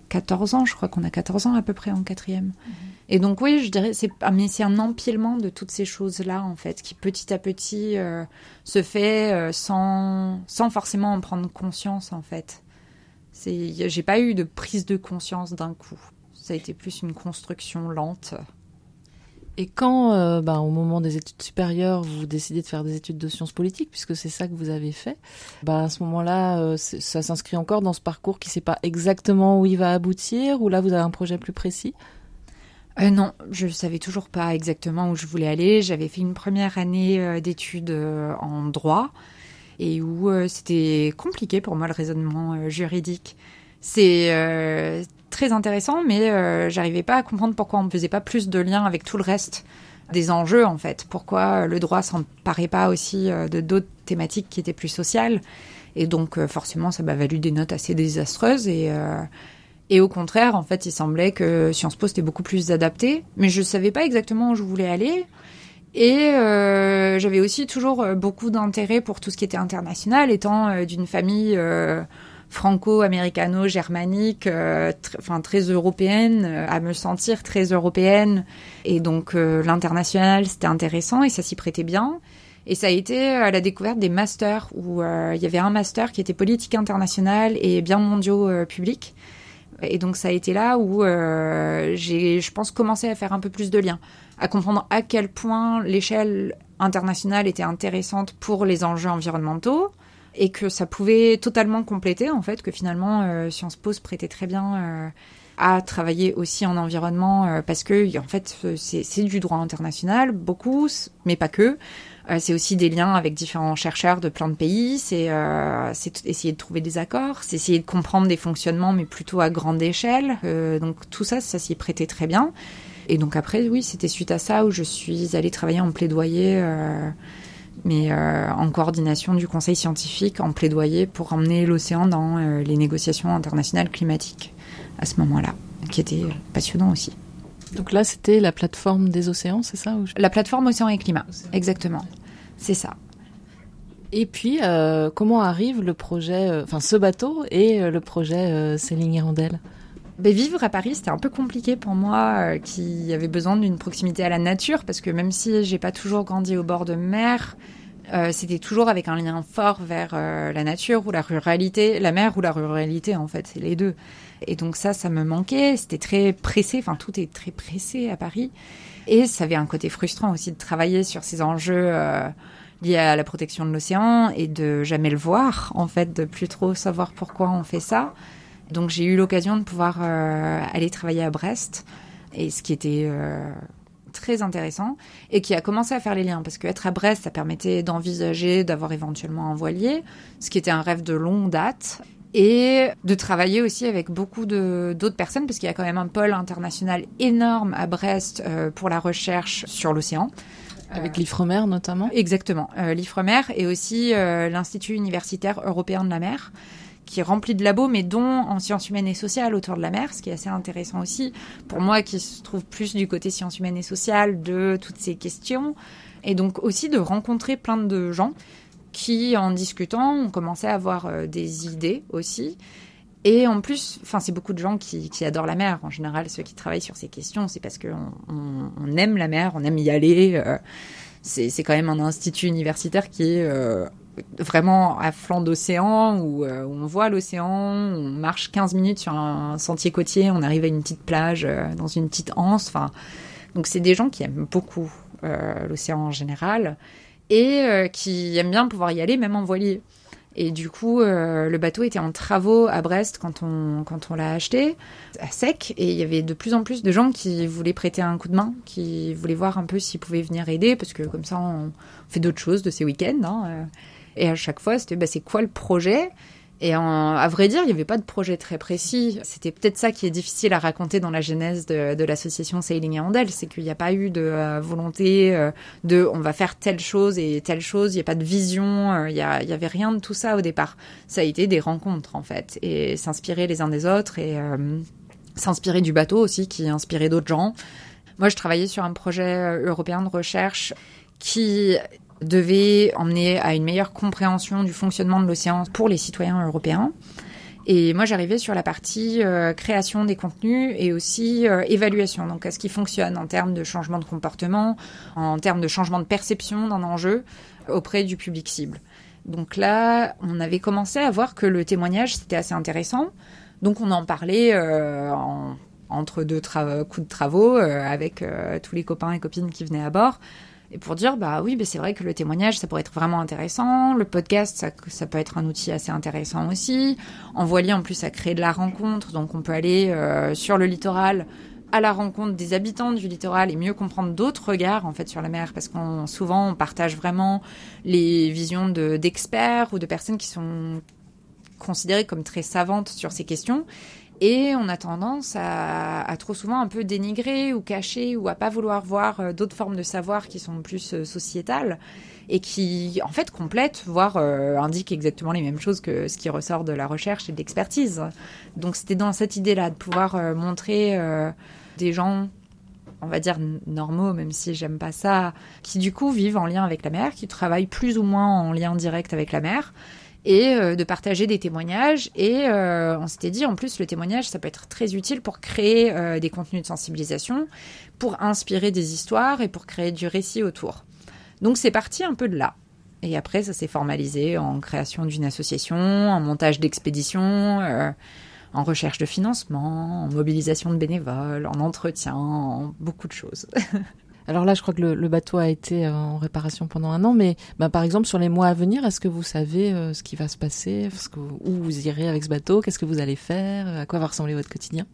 14 euh, ans, je crois qu'on a 14 ans à peu près en quatrième. Mhm. Et donc oui, je dirais, c'est, ah, mais c'est un empilement de toutes ces choses-là, en fait, qui petit à petit euh, se fait euh, sans, sans forcément en prendre conscience, en fait. C'est, j'ai pas eu de prise de conscience d'un coup. Ça a été plus une construction lente. Et quand, euh, bah, au moment des études supérieures, vous décidez de faire des études de sciences politiques, puisque c'est ça que vous avez fait, bah, à ce moment-là, euh, ça s'inscrit encore dans ce parcours qui ne sait pas exactement où il va aboutir, ou là, vous avez un projet plus précis? Euh, non, je savais toujours pas exactement où je voulais aller. J'avais fait une première année d'études en droit et où c'était compliqué pour moi le raisonnement juridique. C'est très intéressant, mais euh, j'arrivais pas à comprendre pourquoi on ne faisait pas plus de liens avec tout le reste des enjeux en fait. Pourquoi le droit s'emparait pas aussi euh, de d'autres thématiques qui étaient plus sociales. Et donc euh, forcément, ça m'a valu des notes assez désastreuses et et au contraire, en fait, il semblait que Sciences Po était beaucoup plus adapté, mais je savais pas exactement où je voulais aller. Et j'avais aussi toujours beaucoup d'intérêt pour tout ce qui était international, étant d'une famille franco-américano-germanique, euh, enfin très européenne, euh, à me sentir très européenne. Et donc euh, l'international, c'était intéressant et ça s'y prêtait bien. Et ça a été à la découverte des masters, où il y avait un master qui était politique internationale et bien mondiaux publics. Et donc ça a été là où j'ai, je pense, commencé à faire un peu plus de liens, à comprendre à quel point l'échelle internationale était intéressante pour les enjeux environnementaux, et que ça pouvait totalement compléter en fait que finalement euh, Sciences Po se prêtait très bien euh, à travailler aussi en environnement euh, parce que en fait c'est du droit international beaucoup mais pas que. C'est aussi des liens avec différents chercheurs de plein de pays c'est essayer de trouver des accords c'est essayer de comprendre des fonctionnements mais plutôt à grande échelle. Donc tout ça ça s'y prêtait très bien et donc après oui c'était suite à ça où je suis allée travailler en plaidoyer mais euh, en coordination du Conseil scientifique, en plaidoyer pour emmener l'océan dans euh, les négociations internationales climatiques à ce moment-là, qui était passionnant aussi. Donc là, c'était la plateforme des océans, c'est ça La plateforme Océan et Climat, exactement. C'est ça. Et puis, euh, comment arrive le projet, enfin ce bateau et le projet Céline Hirondelle? Ben, vivre à Paris, c'était un peu compliqué pour moi, euh, qui avait besoin d'une proximité à la nature, parce que même si j'ai pas toujours grandi au bord de mer, euh, c'était toujours avec un lien fort vers euh, la nature ou la ruralité, la mer ou la ruralité en fait, c'est les deux. Et donc ça, ça me manquait. C'était très pressé. Enfin, tout est très pressé à Paris. Et ça avait un côté frustrant aussi de travailler sur ces enjeux liés à la protection de l'océan et de jamais le voir, en fait, de plus trop savoir pourquoi on fait ça. Donc j'ai eu l'occasion de pouvoir euh, aller travailler à Brest, et ce qui était euh, très intéressant et qui a commencé à faire les liens parce qu'être à Brest, ça permettait d'envisager d'avoir éventuellement un voilier, ce qui était un rêve de longue date et de travailler aussi avec beaucoup d'autres personnes parce qu'il y a quand même un pôle international énorme à Brest euh, pour la recherche sur l'océan. Avec l'IFREMER notamment. Exactement, l'IFREMER et aussi l'Institut universitaire européen de la mer qui est rempli de labos, mais dont en sciences humaines et sociales autour de la mer, ce qui est assez intéressant aussi pour moi qui se trouve plus du côté sciences humaines et sociales de toutes ces questions, et donc aussi de rencontrer plein de gens qui, en discutant, ont commencé à avoir euh, des idées aussi. Et en plus, enfin, c'est beaucoup de gens qui, adorent la mer. En général, ceux qui travaillent sur ces questions, c'est parce qu'on on, aime la mer, on aime y aller. Euh, c'est quand même un institut universitaire qui est euh, vraiment à flanc d'océan, où, on voit l'océan, on marche 15 minutes sur un sentier côtier, on arrive à une petite plage dans une petite anse. Enfin, donc c'est des gens qui aiment beaucoup l'océan en général et euh, qui aiment bien pouvoir y aller même en voilier. Et du coup, euh, le bateau était en travaux à Brest quand on, quand on l'a acheté, à sec. Et il y avait de plus en plus de gens qui voulaient prêter un coup de main, qui voulaient voir un peu s'ils pouvaient venir aider, parce que comme ça, on fait d'autres choses de ces week-ends. Hein, euh. Et à chaque fois, c'était bah, c'est quoi le projet? Et à vrai dire, il n'y avait pas de projet très précis. C'était peut-être ça qui est difficile à raconter dans la genèse de, l'association Sailing et Andel, c'est qu'il n'y a pas eu de euh, volonté euh, de on va faire telle chose et telle chose. Il n'y a pas de vision. Euh, il n'y avait rien de tout ça au départ. Ça a été des rencontres en fait et s'inspirer les uns des autres et s'inspirer du bateau aussi qui inspirait d'autres gens. Moi, je travaillais sur un projet européen de recherche qui devait emmener à une meilleure compréhension du fonctionnement de l'océan pour les citoyens européens. Et moi, j'arrivais sur la partie euh, création des contenus et aussi euh, évaluation. Donc, à ce qui fonctionne en termes de changement de comportement, en termes de changement de perception d'un enjeu auprès du public cible. Donc là, on avait commencé à voir que le témoignage, c'était assez intéressant. Donc, on en parlait euh, entre deux coups de travaux avec tous les copains et copines qui venaient à bord et pour dire bah oui c'est vrai que le témoignage ça pourrait être vraiment intéressant. Le podcast ça, peut être un outil assez intéressant aussi. En voilier en plus ça crée de la rencontre. Donc on peut aller euh, sur le littoral à la rencontre des habitants du littoral et mieux comprendre d'autres regards en fait sur la mer. Parce qu'on souvent on partage vraiment les visions d'experts ou de personnes qui sont considérées comme très savantes sur ces questions et on a tendance à, trop souvent un peu dénigrer ou cacher ou à pas vouloir voir euh, d'autres formes de savoir qui sont plus euh, sociétales et qui en fait complètent, voire euh, indiquent exactement les mêmes choses que ce qui ressort de la recherche et de l'expertise. Donc c'était dans cette idée-là de pouvoir montrer des gens on va dire normaux, même si j'aime pas ça, qui du coup vivent en lien avec la mer, qui travaillent plus ou moins en lien direct avec la mer, et euh, de partager des témoignages. Et euh, on s'était dit, en plus, le témoignage, ça peut être très utile pour créer euh, des contenus de sensibilisation, pour inspirer des histoires et pour créer du récit autour. Donc c'est parti un peu de là. Et après, ça s'est formalisé en création d'une association, en montage d'expéditions, en recherche de financement, en mobilisation de bénévoles, en entretien, en beaucoup de choses. Alors là, je crois que le, bateau a été euh, en réparation pendant un an, mais bah, par exemple, sur les mois à venir, est-ce que vous savez euh, ce qui va se passer? Où vous irez avec ce bateau? Qu'est-ce que vous allez faire? À quoi va ressembler votre quotidien?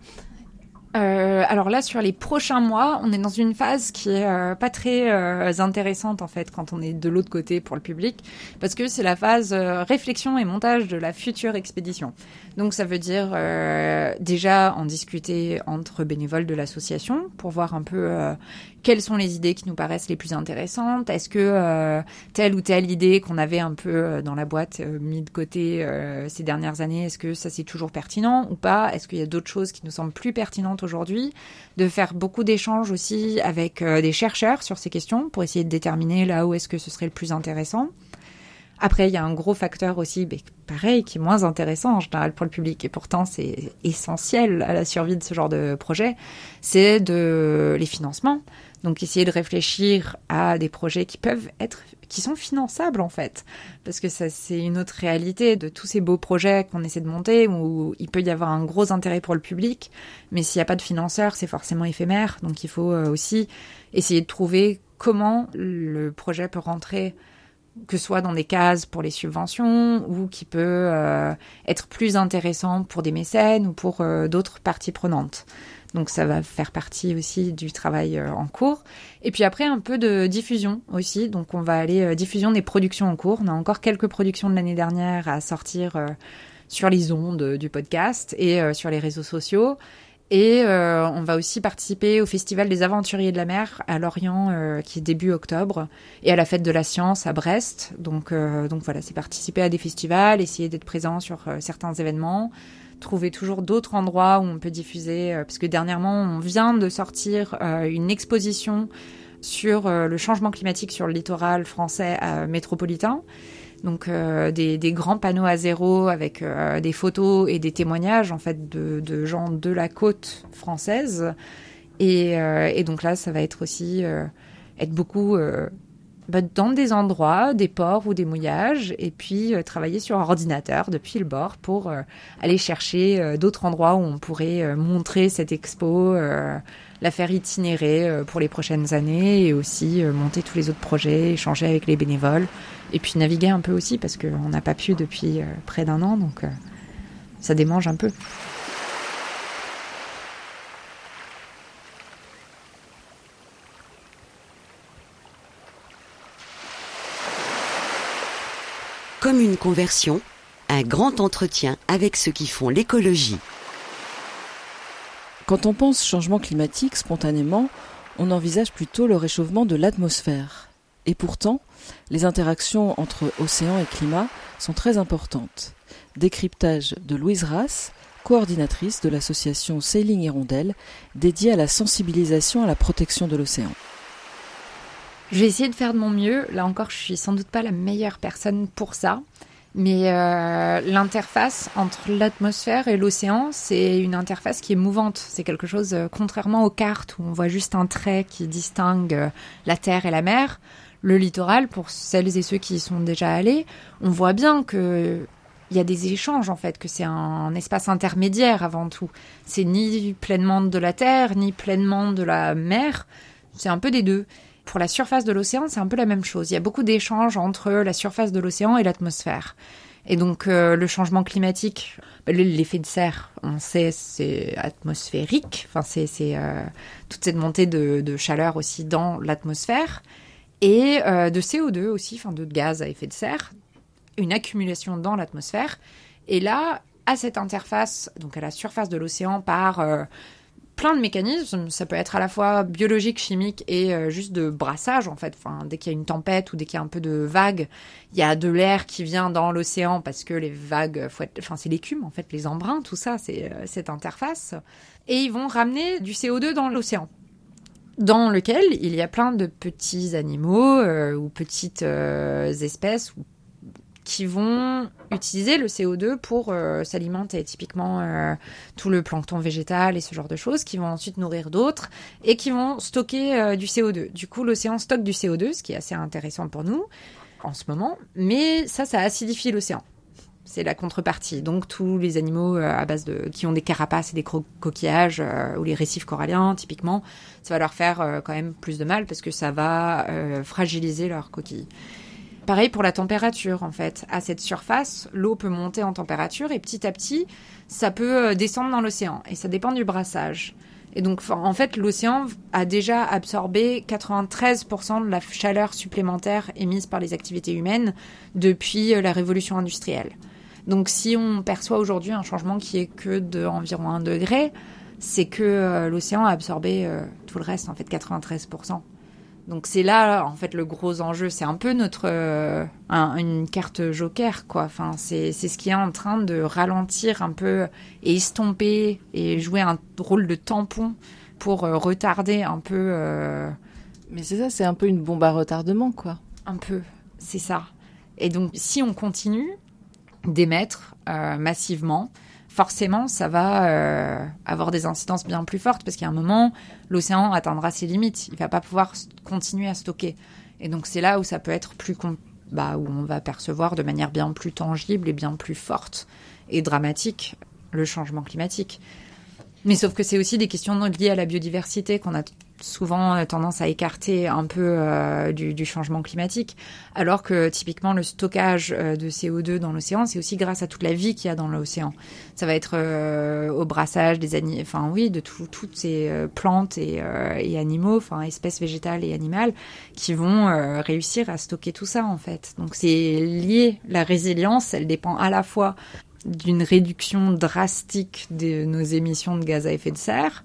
Euh, alors là, sur les prochains mois, on est dans une phase qui est pas très intéressante en fait quand on est de l'autre côté pour le public, parce que c'est la phase réflexion et montage de la future expédition. Donc ça veut dire déjà en discuter entre bénévoles de l'association pour voir un peu quelles sont les idées qui nous paraissent les plus intéressantes? Est-ce que telle ou telle idée qu'on avait un peu dans la boîte mis de côté ces dernières années, est-ce que ça c'est toujours pertinent ou pas? Est-ce qu'il y a d'autres choses qui nous semblent plus pertinentes aujourd'hui, de faire beaucoup d'échanges aussi avec euh, des chercheurs sur ces questions pour essayer de déterminer là où est-ce que ce serait le plus intéressant. Après, il y a un gros facteur aussi, pareil, qui est moins intéressant en général pour le public, et pourtant c'est essentiel à la survie de ce genre de projet, c'est de les financements. Donc essayer de réfléchir à des projets qui peuvent être qui sont finançables en fait. Parce que ça c'est une autre réalité de tous ces beaux projets qu'on essaie de monter où il peut y avoir un gros intérêt pour le public. Mais s'il n'y a pas de financeurs c'est forcément éphémère. Donc il faut euh, aussi essayer de trouver comment le projet peut rentrer que ce soit dans des cases pour les subventions ou qui peut euh, être plus intéressant pour des mécènes ou pour euh, d'autres parties prenantes. Donc ça va faire partie aussi du travail euh, en cours. Et puis après un peu de diffusion aussi. Donc on va aller euh, diffusion des productions en cours. On a encore quelques productions de l'année dernière à sortir euh, sur les ondes du podcast et sur les réseaux sociaux. Et on va aussi participer au Festival des Aventuriers de la Mer à Lorient, qui est début octobre, et à la Fête de la Science à Brest. Donc, donc voilà, c'est participer à des festivals, essayer d'être présent sur certains événements, trouver toujours d'autres endroits où on peut diffuser, euh, parce que dernièrement, on vient de sortir euh, une exposition sur euh, le changement climatique sur le littoral français métropolitain. Donc des, grands panneaux à zéro avec des photos et des témoignages en fait de, gens de la côte française. Et, et, donc là, ça va être aussi être beaucoup bah, dans des endroits, des ports ou des mouillages, et puis euh, travailler sur un ordinateur depuis le bord pour euh, aller chercher euh, d'autres endroits où on pourrait montrer cette expo, la faire itinérer pour les prochaines années, et aussi monter tous les autres projets, échanger avec les bénévoles, et puis naviguer un peu aussi, parce qu'on n'a pas pu depuis près d'un an, donc ça démange un peu. Comme une conversion, un grand entretien avec ceux qui font l'écologie. Quand on pense changement climatique, spontanément, on envisage plutôt le réchauffement de l'atmosphère. Et pourtant, les interactions entre océan et climat sont très importantes. Décryptage de Louise Rass, coordinatrice de l'association Sailing Hirondelle, dédiée à la sensibilisation à la protection de l'océan. Je vais essayer de faire de mon mieux. Là encore, je suis sans doute pas la meilleure personne pour ça. Mais euh, l'interface entre l'atmosphère et l'océan, c'est une interface qui est mouvante. C'est quelque chose, euh, contrairement aux cartes où on voit juste un trait qui distingue euh, la terre et la mer. Le littoral, pour celles et ceux qui y sont déjà allés, on voit bien que il y a des échanges en fait, que c'est un espace intermédiaire avant tout. C'est ni pleinement de la terre, ni pleinement de la mer. C'est un peu des deux. Pour la surface de l'océan, c'est un peu la même chose. Il y a beaucoup d'échanges entre la surface de l'océan et l'atmosphère. Et donc euh, le changement climatique, bah, l'effet de serre, on sait, c'est atmosphérique. Enfin, c'est euh, toute cette montée de, chaleur aussi dans l'atmosphère et euh, de CO2 aussi, enfin de gaz à effet de serre, une accumulation dans l'atmosphère. Et là, à cette interface, donc à la surface de l'océan, par plein de mécanismes. Ça peut être à la fois biologique, chimique et euh, juste de brassage en fait. Enfin, dès qu'il y a une tempête ou dès qu'il y a un peu de vague, il y a de l'air qui vient dans l'océan parce que les vagues, enfin c'est l'écume en fait, les embruns, tout ça, c'est euh, cette interface. Et ils vont ramener du CO2 dans l'océan dans lequel il y a plein de petits animaux euh, ou petites espèces ou qui vont utiliser le CO2 pour euh, s'alimenter, typiquement euh, tout le plancton végétal et ce genre de choses, qui vont ensuite nourrir d'autres et qui vont stocker euh, du CO2. Du coup, l'océan stocke du CO2, ce qui est assez intéressant pour nous en ce moment, mais ça, ça acidifie l'océan. C'est la contrepartie. Donc tous les animaux à base de qui ont des carapaces et des coquillages ou les récifs coralliens typiquement, ça va leur faire quand même plus de mal parce que ça va fragiliser leurs coquilles. Pareil pour la température, en fait. À cette surface, l'eau peut monter en température et petit à petit, ça peut euh, descendre dans l'océan. Et ça dépend du brassage. Et donc, en fait, l'océan a déjà absorbé 93% de la chaleur supplémentaire émise par les activités humaines depuis euh, la révolution industrielle. Donc, si on perçoit aujourd'hui un changement qui est que d'environ 1 degré, c'est que euh, l'océan a absorbé tout le reste, en fait, 93%. Donc c'est là en fait le gros enjeu, c'est un peu notre euh, une carte joker quoi. Enfin c'est c'est ce qui est en train de ralentir un peu et estomper et jouer un rôle de tampon pour euh, retarder un peu. Euh, Mais c'est ça, c'est un peu une bombe à retardement quoi. Un peu, c'est ça. Et donc si on continue d'émettre massivement, forcément, ça va euh, avoir des incidences bien plus fortes parce qu'à un moment, l'océan atteindra ses limites. Il va pas pouvoir continuer à stocker. Et donc, c'est là où ça peut être plus bah, où on va percevoir de manière bien plus tangible et bien plus forte et dramatique le changement climatique. Mais sauf que c'est aussi des questions liées à la biodiversité qu'on a souvent euh, tendance à écarter un peu euh, du, changement climatique, alors que typiquement le stockage euh, de CO2 dans l'océan, c'est aussi grâce à toute la vie qu'il y a dans l'océan. Ça va être au brassage des animaux, enfin oui, de toutes ces plantes et, et, animaux, enfin espèces végétales et animales, qui vont réussir à stocker tout ça en fait. Donc c'est lié, la résilience, elle dépend à la fois d'une réduction drastique de nos émissions de gaz à effet de serre,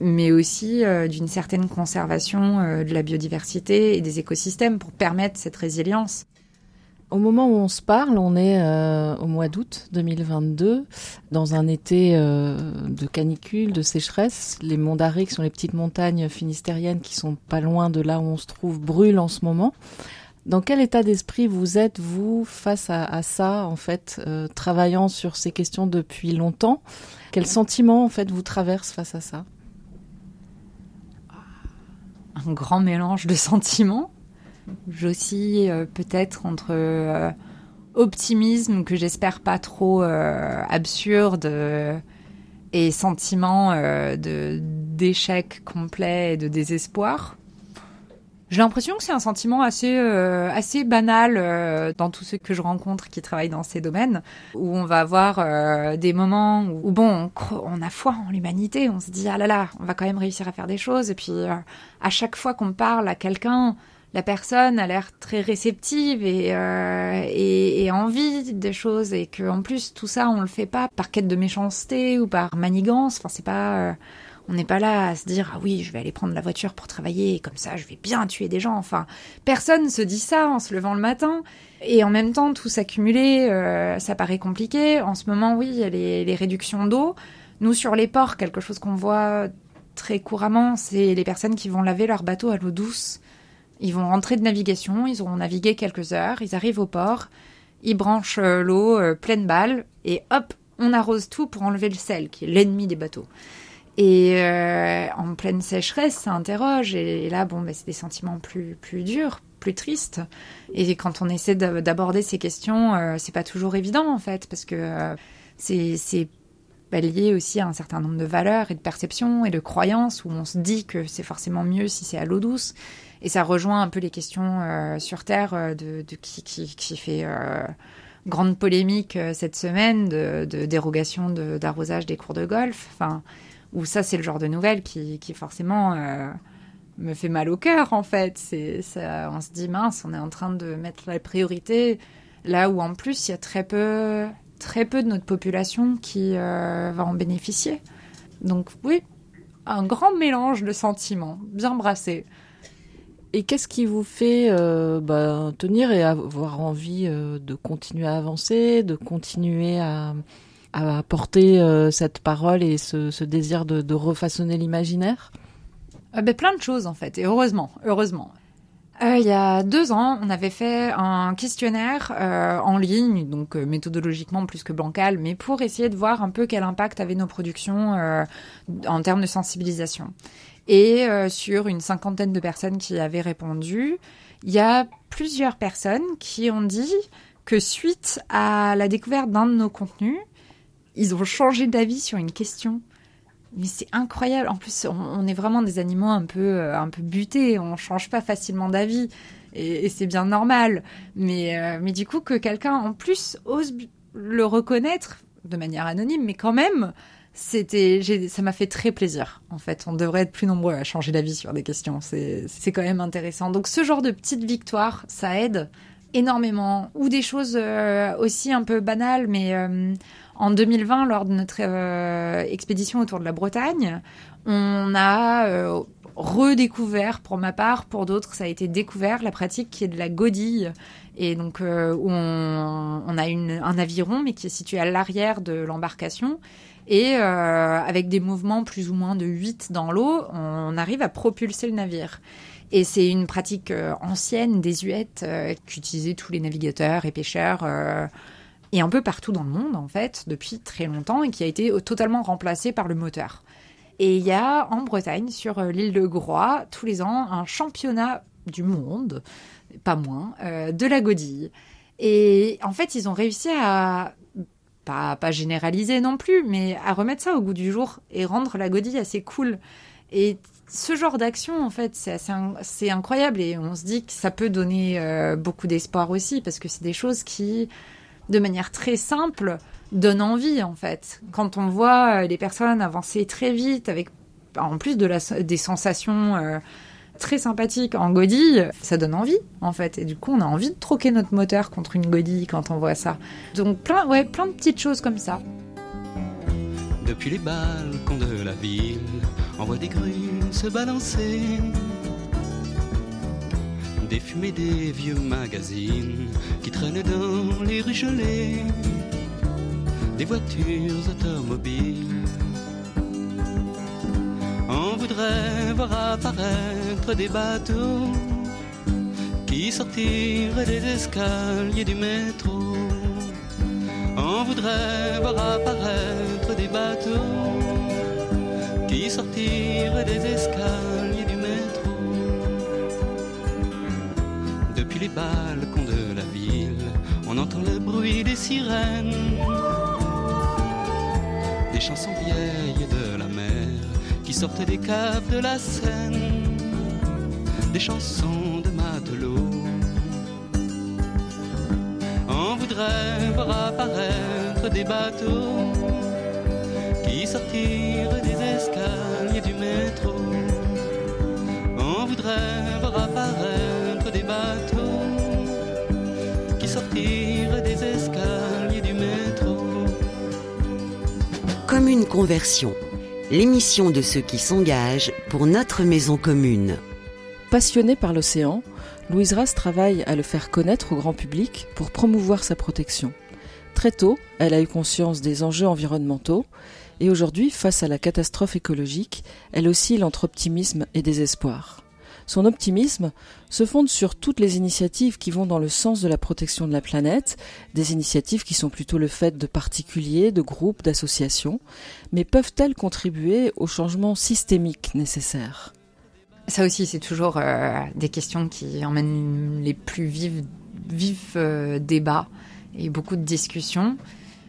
mais aussi euh, d'une certaine conservation euh, de la biodiversité et des écosystèmes pour permettre cette résilience. Au moment où on se parle, on est euh, au mois d'août 2022, dans un été de canicule, de sécheresse. Les monts d'Arrée, qui sont les petites montagnes finistériennes qui sont pas loin de là où on se trouve, brûlent en ce moment. Dans quel état d'esprit vous êtes, vous, face à, à ça, en fait, travaillant sur ces questions depuis longtemps? Quel sentiment, en fait, vous traverse face à ça? Un grand mélange de sentiments. J'oscille euh, peut-être entre euh, optimisme que j'espère pas trop euh, absurde et sentiment d'échec complet et de désespoir. J'ai l'impression que c'est un sentiment assez euh, assez banal euh, dans tous ceux que je rencontre qui travaillent dans ces domaines, où on va avoir euh, des moments où, bon, on, on, a foi en l'humanité, on se dit ah là là, on va quand même réussir à faire des choses, et puis à chaque fois qu'on parle à quelqu'un, la personne a l'air très réceptive et, et, et, envie des choses, et que en plus tout ça on le fait pas par quête de méchanceté ou par manigance, enfin c'est pas on n'est pas là à se dire ah oui, je vais aller prendre la voiture pour travailler comme ça je vais bien tuer des gens. Enfin, personne se dit ça en se levant le matin. Et en même temps, tout s'accumuler, euh, ça paraît compliqué. En ce moment, oui, il y a les, réductions d'eau. Nous, sur les ports, quelque chose qu'on voit très couramment, c'est les personnes qui vont laver leur bateau à l'eau douce. Ils vont rentrer de navigation, ils auront navigué quelques heures, ils arrivent au port, ils branchent euh, l'eau euh, pleine balle et hop, on arrose tout pour enlever le sel, qui est l'ennemi des bateaux. Et euh, en pleine sécheresse, ça interroge. Et, là, bon, bah, c'est des sentiments plus, plus durs, plus tristes. Et quand on essaie d'aborder ces questions, euh, c'est pas toujours évident, en fait, parce que euh, c'est bah, lié aussi à un certain nombre de valeurs et de perceptions et de croyances où on se dit que c'est forcément mieux si c'est à l'eau douce. Et ça rejoint un peu les questions euh, sur Terre de, qui, qui, qui, fait grande polémique cette semaine de, de dérogation d'arrosage des cours de golf. Enfin, où ça, c'est le genre de nouvelle qui, qui forcément euh, me fait mal au cœur, en fait. C'est, ça, on se dit, mince, on est en train de mettre la priorité là où, en plus, il y a très peu, très peu de notre population qui euh, va en bénéficier. Donc, oui, un grand mélange de sentiments, bien brassé. Et qu'est-ce qui vous fait euh, bah, tenir et avoir envie de continuer à avancer, de continuer à, à porter euh, cette parole et ce, désir de, refaçonner l'imaginaire? Euh, ben, Plein de choses en fait, et heureusement, heureusement. Euh, il y a deux ans, on avait fait un questionnaire en ligne, donc méthodologiquement plus que bancal, mais pour essayer de voir un peu quel impact avaient nos productions en termes de sensibilisation. Et sur une cinquantaine de personnes qui avaient répondu, il y a plusieurs personnes qui ont dit que suite à la découverte d'un de nos contenus, ils ont changé d'avis sur une question. Mais c'est incroyable. En plus, on, est vraiment des animaux un peu, euh, un peu butés. On change pas facilement d'avis. Et, c'est bien normal. Mais, euh, mais du coup, que quelqu'un, en plus, ose le reconnaître de manière anonyme, mais quand même, c'était, ça m'a fait très plaisir. En fait, on devrait être plus nombreux à changer d'avis sur des questions. C'est, quand même intéressant. Donc, ce genre de petites victoires, ça aide énormément. Ou des choses euh, aussi un peu banales, mais en 2020, lors de notre euh, expédition autour de la Bretagne, on a euh, redécouvert, pour ma part, pour d'autres, ça a été découvert, la pratique qui est de la godille. Et donc, euh, où on, a une, un aviron, mais qui est situé à l'arrière de l'embarcation. Et avec des mouvements plus ou moins de 8 dans l'eau, on arrive à propulser le navire. Et c'est une pratique ancienne, désuète, qu'utilisaient tous les navigateurs et pêcheurs et un peu partout dans le monde en fait depuis très longtemps et qui a été totalement remplacé par le moteur. Et il y a en Bretagne, sur euh, l'île de Groix, tous les ans, un championnat du monde, pas moins, euh, de la godille. Et en fait, ils ont réussi à pas, pas généraliser non plus, mais à remettre ça au goût du jour et rendre la godille assez cool. Et ce genre d'action, en fait, c'est incroyable et on se dit que ça peut donner euh, beaucoup d'espoir aussi parce que c'est des choses qui, de manière très simple, donnent envie, en fait. Quand on voit euh, les personnes avancer très vite avec, en plus de la, des sensations euh, très sympathiques en godille, ça donne envie, en fait. Et du coup, on a envie de troquer notre moteur contre une godille quand on voit ça. Donc, plein, ouais, plein de petites choses comme ça. Depuis les balcons de la ville, on voit des grues se balancer. Des fumées des vieux magazines qui traînent dans les rues gelées. Des voitures automobiles. On voudrait voir apparaître des bateaux qui sortiraient des escaliers du métro on voudrait voir apparaître des bateaux qui sortirent des escaliers balcons de la ville, on entend le bruit des sirènes, des chansons vieilles de la mer qui sortent des caves de la Seine, des chansons de matelots voudrait voir apparaître des bateaux qui sortirent des escaliers du métro. On voudrait voir apparaître des bateaux qui sortirent des escaliers du métro. Comme une conversion, l'émission de ceux qui s'engagent pour notre maison commune. Passionnée par l'océan, Louise Rass travaille à le faire connaître au grand public pour promouvoir sa protection. Très tôt, elle a eu conscience des enjeux environnementaux et aujourd'hui, face à la catastrophe écologique, elle oscille entre optimisme et désespoir. Son optimisme se fonde sur toutes les initiatives qui vont dans le sens de la protection de la planète, des initiatives qui sont plutôt le fait de particuliers, de groupes, d'associations, mais peuvent-elles contribuer au changement systémique nécessaire? Ça aussi, c'est toujours euh, des questions qui emmènent les plus vifs, euh, débats et beaucoup de discussions.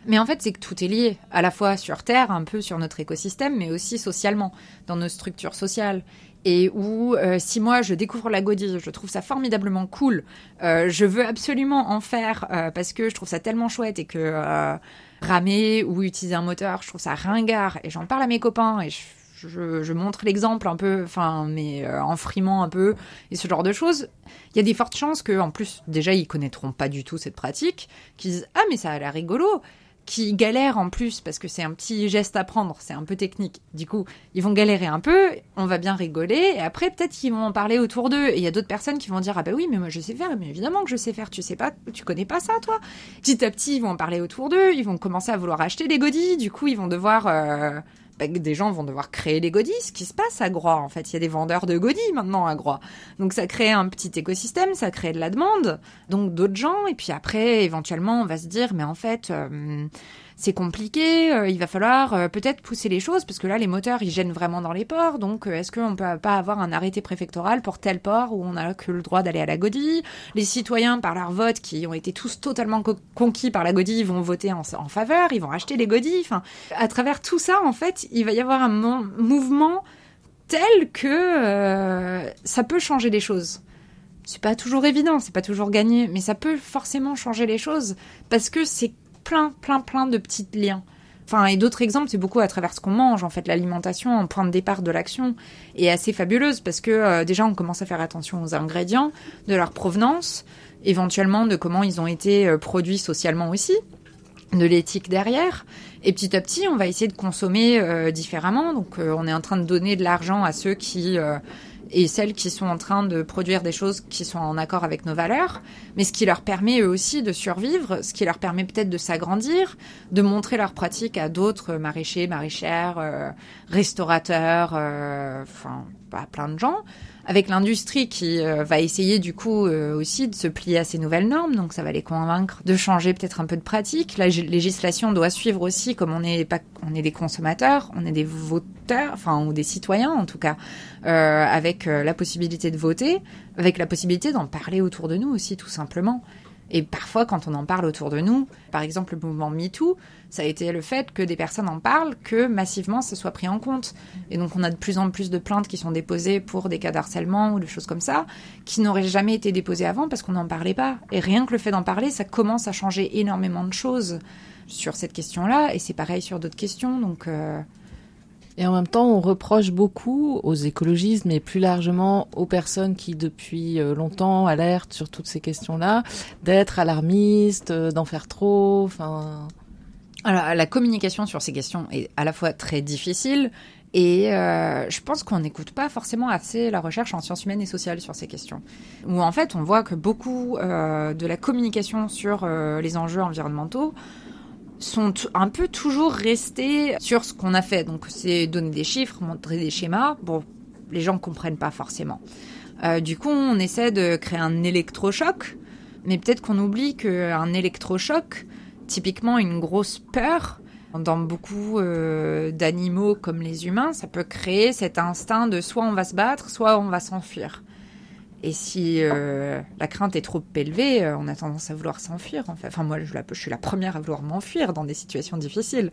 Mais en fait, c'est que tout est lié, à la fois sur Terre, un peu sur notre écosystème, mais aussi socialement, dans nos structures sociales. Et où, euh, si moi, je découvre la godille, je trouve ça formidablement cool, je veux absolument en faire parce que je trouve ça tellement chouette et que ramer ou utiliser un moteur, je trouve ça ringard. Et j'en parle à mes copains et je je, montre l'exemple un peu, enfin, mais euh, en frimant un peu et ce genre de choses, il y a des fortes chances que, en plus, déjà, ils connaîtront pas du tout cette pratique, qu'ils disent ah mais ça a l'air rigolo, qui galèrent en plus parce que c'est un petit geste à prendre, c'est un peu technique. Du coup, ils vont galérer un peu, on va bien rigoler, et après peut-être qu'ils vont en parler autour d'eux. Et il y a d'autres personnes qui vont dire ah bah oui mais moi je sais faire, mais évidemment que je sais faire. Tu sais pas, tu connais pas ça toi. Petit à petit ils vont en parler autour d'eux, ils vont commencer à vouloir acheter des godilles. Du coup ils vont devoir euh, bah, des gens vont devoir créer les godis. Ce qui se passe à Groix, en fait, il y a des vendeurs de godis maintenant à Groix. Donc ça crée un petit écosystème, ça crée de la demande, donc d'autres gens. Et puis après, éventuellement, on va se dire, mais en fait. Euh, c'est compliqué, euh, il va falloir euh, peut-être pousser les choses parce que là les moteurs ils gênent vraiment dans les ports. Donc est-ce qu'on peut pas avoir un arrêté préfectoral pour tel port où on n'a que le droit d'aller à la godille Les citoyens par leur vote qui ont été tous totalement conquis par la godille vont voter en, faveur, ils vont acheter les godilles. À travers tout ça en fait, il va y avoir un mouvement tel que euh, ça peut changer les choses c'est pas toujours évident, c'est pas toujours gagné, mais ça peut forcément changer les choses parce que c'est plein, plein, plein de petits liens. Enfin, et d'autres exemples, c'est beaucoup à travers ce qu'on mange. En fait, l'alimentation, en point de départ de l'action, est assez fabuleuse parce que euh, déjà, on commence à faire attention aux ingrédients, de leur provenance, éventuellement de comment ils ont été euh, produits socialement aussi, de l'éthique derrière. Et petit à petit, on va essayer de consommer euh, différemment. Donc, on est en train de donner de l'argent à ceux qui et celles qui sont en train de produire des choses qui sont en accord avec nos valeurs, mais ce qui leur permet eux aussi de survivre, ce qui leur permet peut-être de s'agrandir, de montrer leur pratique à d'autres maraîchers, maraîchères, euh, restaurateurs, euh, enfin, à plein de gens avec l'industrie qui euh, va essayer du coup euh, aussi de se plier à ces nouvelles normes, donc ça va les convaincre de changer peut-être un peu de pratique. La législation doit suivre aussi, comme on est pas, on est des consommateurs, on est des voteurs, enfin ou des citoyens en tout cas, euh, avec la possibilité de voter, avec la possibilité d'en parler autour de nous aussi tout simplement. Et parfois, quand on en parle autour de nous, par exemple le mouvement MeToo, ça a été le fait que des personnes en parlent, que massivement ça soit pris en compte. Et donc on a de plus en plus de plaintes qui sont déposées pour des cas d'harcèlement ou de choses comme ça, qui n'auraient jamais été déposées avant parce qu'on n'en parlait pas. Et rien que le fait d'en parler, ça commence à changer énormément de choses sur cette question-là. Et c'est pareil sur d'autres questions. Donc. Euh, et en même temps, on reproche beaucoup aux écologistes, mais plus largement aux personnes qui, depuis euh, longtemps, alertent sur toutes ces questions-là, d'être alarmistes, euh, d'en faire trop. Enfin. Alors, la communication sur ces questions est à la fois très difficile et euh, je pense qu'on n'écoute pas forcément assez la recherche en sciences humaines et sociales sur ces questions. Où en fait, on voit que beaucoup de la communication sur les enjeux environnementaux sont un peu toujours restés sur ce qu'on a fait. Donc, c'est donner des chiffres, montrer des schémas. Bon, les gens ne comprennent pas forcément. Euh, du coup, on essaie de créer un électrochoc, mais peut-être qu'on oublie qu'un électrochoc, typiquement une grosse peur, dans beaucoup euh, d'animaux comme les humains, ça peut créer cet instinct de soit on va se battre, soit on va s'enfuir. Et si euh, la crainte est trop élevée, euh, on a tendance à vouloir s'enfuir. Enfin, moi, je, suis la première à vouloir m'enfuir dans des situations difficiles.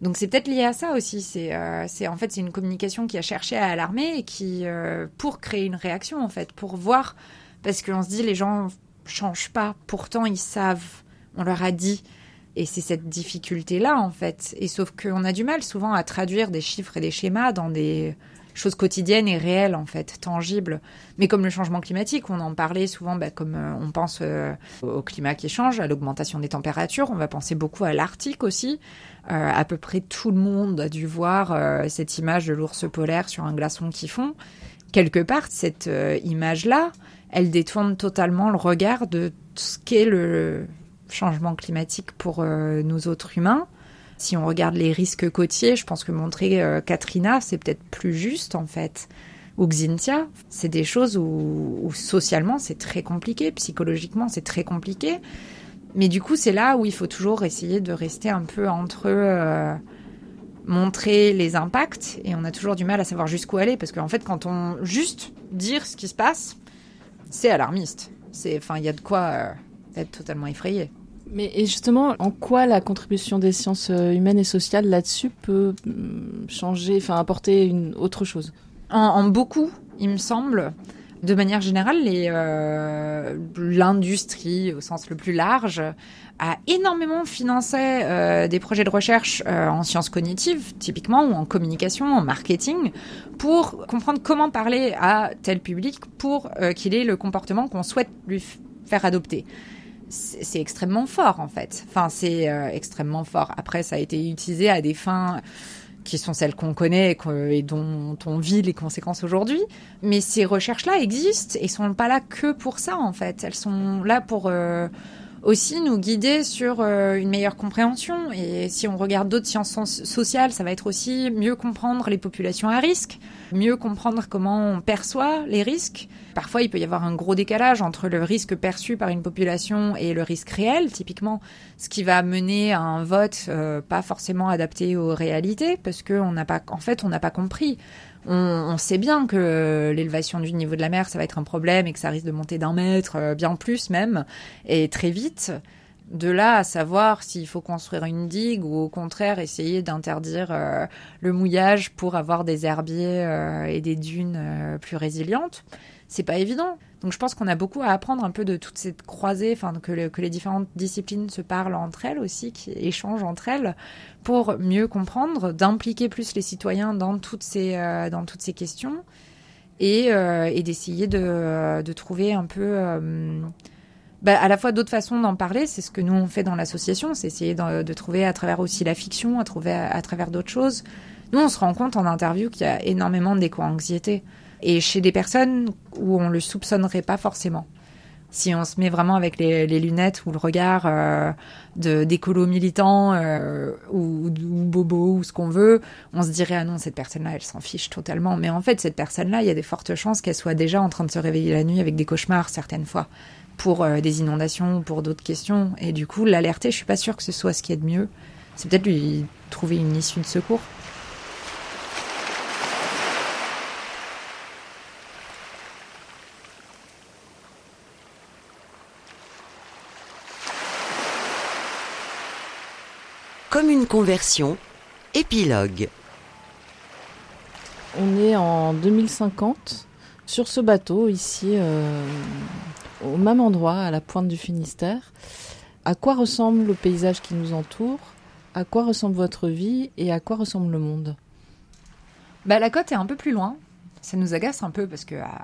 Donc, c'est peut-être lié à ça aussi. C'est, euh, en fait, c'est une communication qui a cherché à alarmer et qui, pour créer une réaction, en fait, pour voir, parce qu'on se dit, les gens changent pas. Pourtant, ils savent. On leur a dit. Et c'est cette difficulté-là, en fait. Et sauf qu'on a du mal souvent à traduire des chiffres et des schémas dans des chose quotidienne et réelle en fait, tangible. Mais comme le changement climatique, on en parlait souvent, bah, comme euh, on pense euh, au climat qui change, à l'augmentation des températures, on va penser beaucoup à l'Arctique aussi. Euh, à peu près tout le monde a dû voir cette image de l'ours polaire sur un glaçon qui fond. Quelque part, cette image-là, elle détourne totalement le regard de ce qu'est le changement climatique pour nous autres humains. Si on regarde les risques côtiers, je pense que montrer euh, Katrina, c'est peut-être plus juste en fait. Ou Xintia, c'est des choses où, socialement c'est très compliqué, psychologiquement c'est très compliqué. Mais du coup, c'est là où il faut toujours essayer de rester un peu entre euh, montrer les impacts et on a toujours du mal à savoir jusqu'où aller parce qu'en fait, quand on juste dire ce qui se passe, c'est alarmiste. C'est, enfin, il y a de quoi euh, être totalement effrayé. Mais et justement, en quoi la contribution des sciences euh, humaines et sociales là-dessus peut mm, changer, enfin apporter une autre chose? En, beaucoup, il me semble. De manière générale, euh, l'industrie, au sens le plus large, a énormément financé euh, des projets de recherche en sciences cognitives, typiquement, ou en communication, en marketing, pour comprendre comment parler à tel public pour qu'il ait le comportement qu'on souhaite lui faire adopter c'est extrêmement fort en fait. Enfin, c'est euh, extrêmement fort. Après, ça a été utilisé à des fins qui sont celles qu'on connaît et, dont on vit les conséquences aujourd'hui. Mais ces recherches-là existent et sont pas là que pour ça en fait. Elles sont là pour euh, aussi nous guider sur euh, une meilleure compréhension. Et si on regarde d'autres sciences sociales, ça va être aussi mieux comprendre les populations à risque, mieux comprendre comment on perçoit les risques. Parfois, il peut y avoir un gros décalage entre le risque perçu par une population et le risque réel, typiquement, ce qui va mener à un vote euh, pas forcément adapté aux réalités, parce que on n'a pas, en fait, on n'a pas compris on, sait bien que l'élévation du niveau de la mer, ça va être un problème et que ça risque de monter d'un mètre, euh, bien plus même, et très vite. De là à savoir s'il faut construire une digue ou au contraire essayer d'interdire euh, le mouillage pour avoir des herbiers euh, et des dunes plus résilientes, c'est pas évident. Donc je pense qu'on a beaucoup à apprendre un peu de toute cette croisée, enfin que, les différentes disciplines se parlent entre elles aussi, qui échangent entre elles, pour mieux comprendre, d'impliquer plus les citoyens dans toutes ces, euh, toutes ces questions et, euh, d'essayer de, de, trouver un peu... Euh, bah, à la fois d'autres façons d'en parler, c'est ce que nous on fait dans l'association, c'est essayer de, trouver à travers aussi la fiction, à travers d'autres choses. Nous on se rend compte en interview qu'il y a énormément d'éco-anxiété et chez des personnes où on le soupçonnerait pas forcément. Si on se met vraiment avec les, lunettes ou le regard euh, de d'écolo militant euh, ou, ou, bobo ou ce qu'on veut, on se dirait ah non cette personne-là elle s'en fiche totalement. Mais en fait cette personne-là il y a des fortes chances qu'elle soit déjà en train de se réveiller la nuit avec des cauchemars certaines fois pour euh, des inondations ou pour d'autres questions. Et du coup l'alerter, je suis pas sûre que ce soit ce qui est de mieux. C'est peut-être lui trouver une issue de secours. Comme une conversion, épilogue. On est en 2050 sur ce bateau ici euh, au même endroit à la pointe du Finistère. À quoi ressemble le paysage qui nous entoure À quoi ressemble votre vie et à quoi ressemble le monde? Bah, La côte est un peu plus loin. Ça nous agace un peu parce que ah,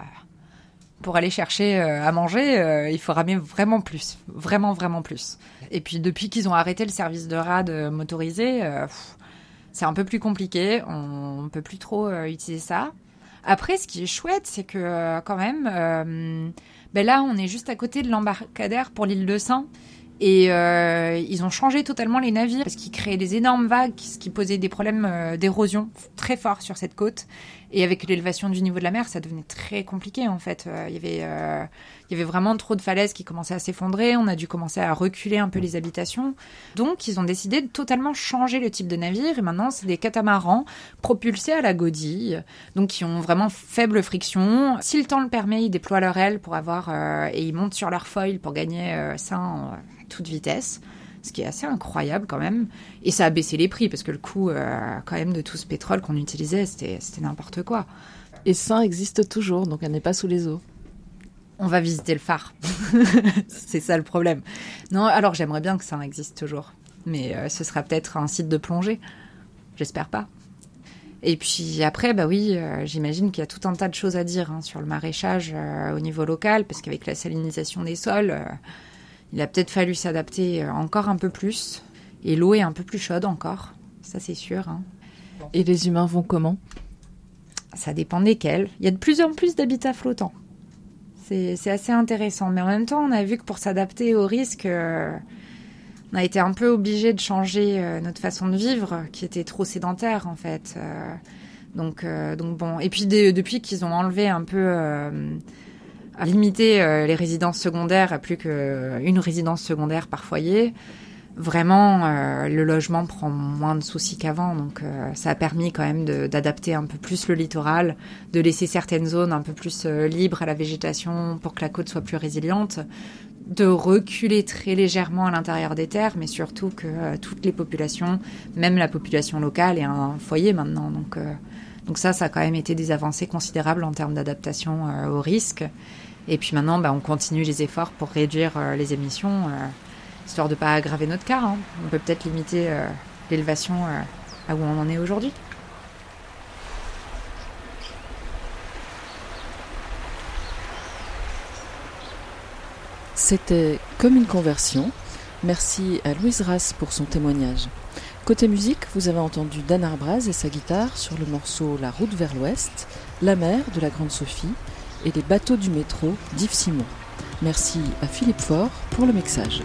pour aller chercher euh, à manger, euh, il faut ramer vraiment plus. Vraiment, vraiment plus. Et puis depuis qu'ils ont arrêté le service de rade motorisé, c'est un peu plus compliqué. On peut plus trop utiliser ça. Après, ce qui est chouette, c'est que euh, quand même, euh, ben là, on est juste à côté de l'embarcadère pour l'île de Saint. Et euh, ils ont changé totalement les navires parce qu'ils créaient des énormes vagues, ce qui posait des problèmes d'érosion très forts sur cette côte. Et avec l'élévation du niveau de la mer, ça devenait très compliqué en fait. Il y avait il y avait vraiment trop de falaises qui commençaient à s'effondrer. On a dû commencer à reculer un peu les habitations. Donc, ils ont décidé de totalement changer le type de navire. Et maintenant, c'est des catamarans propulsés à la godille. Donc, qui ont vraiment faible friction. Si le temps le permet, ils déploient leur aile pour avoir, euh, et ils montent sur leur foil pour gagner euh, ça à toute vitesse ce qui est assez incroyable quand même. Et ça a baissé les prix parce que le coût euh, quand même de tout ce pétrole qu'on utilisait, c'était n'importe quoi. Et ça existe toujours, donc elle n'est pas sous les eaux on va visiter le phare. c'est ça le problème. Non, alors j'aimerais bien que ça existe toujours. Mais euh, ce sera peut-être un site de plongée. J'espère pas. Et puis après, bah oui, euh, j'imagine qu'il y a tout un tas de choses à dire hein, sur le maraîchage euh, au niveau local, parce qu'avec la salinisation des sols, il a peut-être fallu s'adapter encore un peu plus. Et l'eau est un peu plus chaude encore, ça c'est sûr. Hein. Et les humains vont comment? Ça dépend desquels. Il y a de plus en plus d'habitats flottants. C'est assez intéressant. Mais en même temps, on a vu que pour s'adapter au risque, euh, on a été un peu obligé de changer euh, notre façon de vivre, qui était trop sédentaire en fait. Euh, donc, donc bon. Et puis depuis qu'ils ont enlevé un peu, limiter les résidences secondaires à plus qu'une résidence secondaire par foyer vraiment, euh, le logement prend moins de soucis qu'avant. Donc, euh, ça a permis quand même d'adapter un peu plus le littoral, de laisser certaines zones un peu plus euh, libres à la végétation pour que la côte soit plus résiliente, de reculer très légèrement à l'intérieur des terres, mais surtout que toutes les populations, même la population locale, aient un foyer maintenant. Donc, donc ça, ça a quand même été des avancées considérables en termes d'adaptation au risque. Et puis maintenant, bah, on continue les efforts pour réduire les émissions histoire de ne pas aggraver notre cas. Hein. On peut peut-être limiter euh, l'élévation euh, à où on en est aujourd'hui. C'était comme une conversion. Merci à Louise Rass pour son témoignage. Côté musique, vous avez entendu Dan Arbraz et sa guitare sur le morceau La route vers l'ouest, La mer de la Grande Sophie et Les bateaux du métro d'Yves Simon. Merci à Philippe Faure pour le mixage.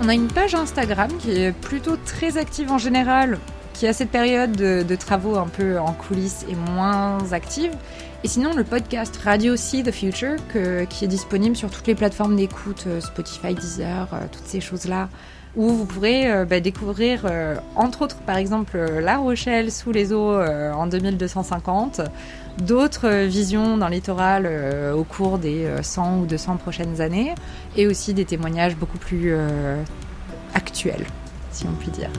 On a une page Instagram qui est plutôt très active en général, qui a cette période de, travaux un peu en coulisses et moins active. Et sinon, le podcast Radio See the Future, qui est disponible sur toutes les plateformes d'écoute, euh, Spotify, Deezer, euh, toutes ces choses-là, où vous pourrez euh, bah, découvrir, entre autres, par exemple, La Rochelle sous les eaux en 2250, d'autres visions d'un littoral euh, au cours des 100 euh, ou 200 prochaines années, et aussi des témoignages beaucoup plus euh, actuels, si on peut dire.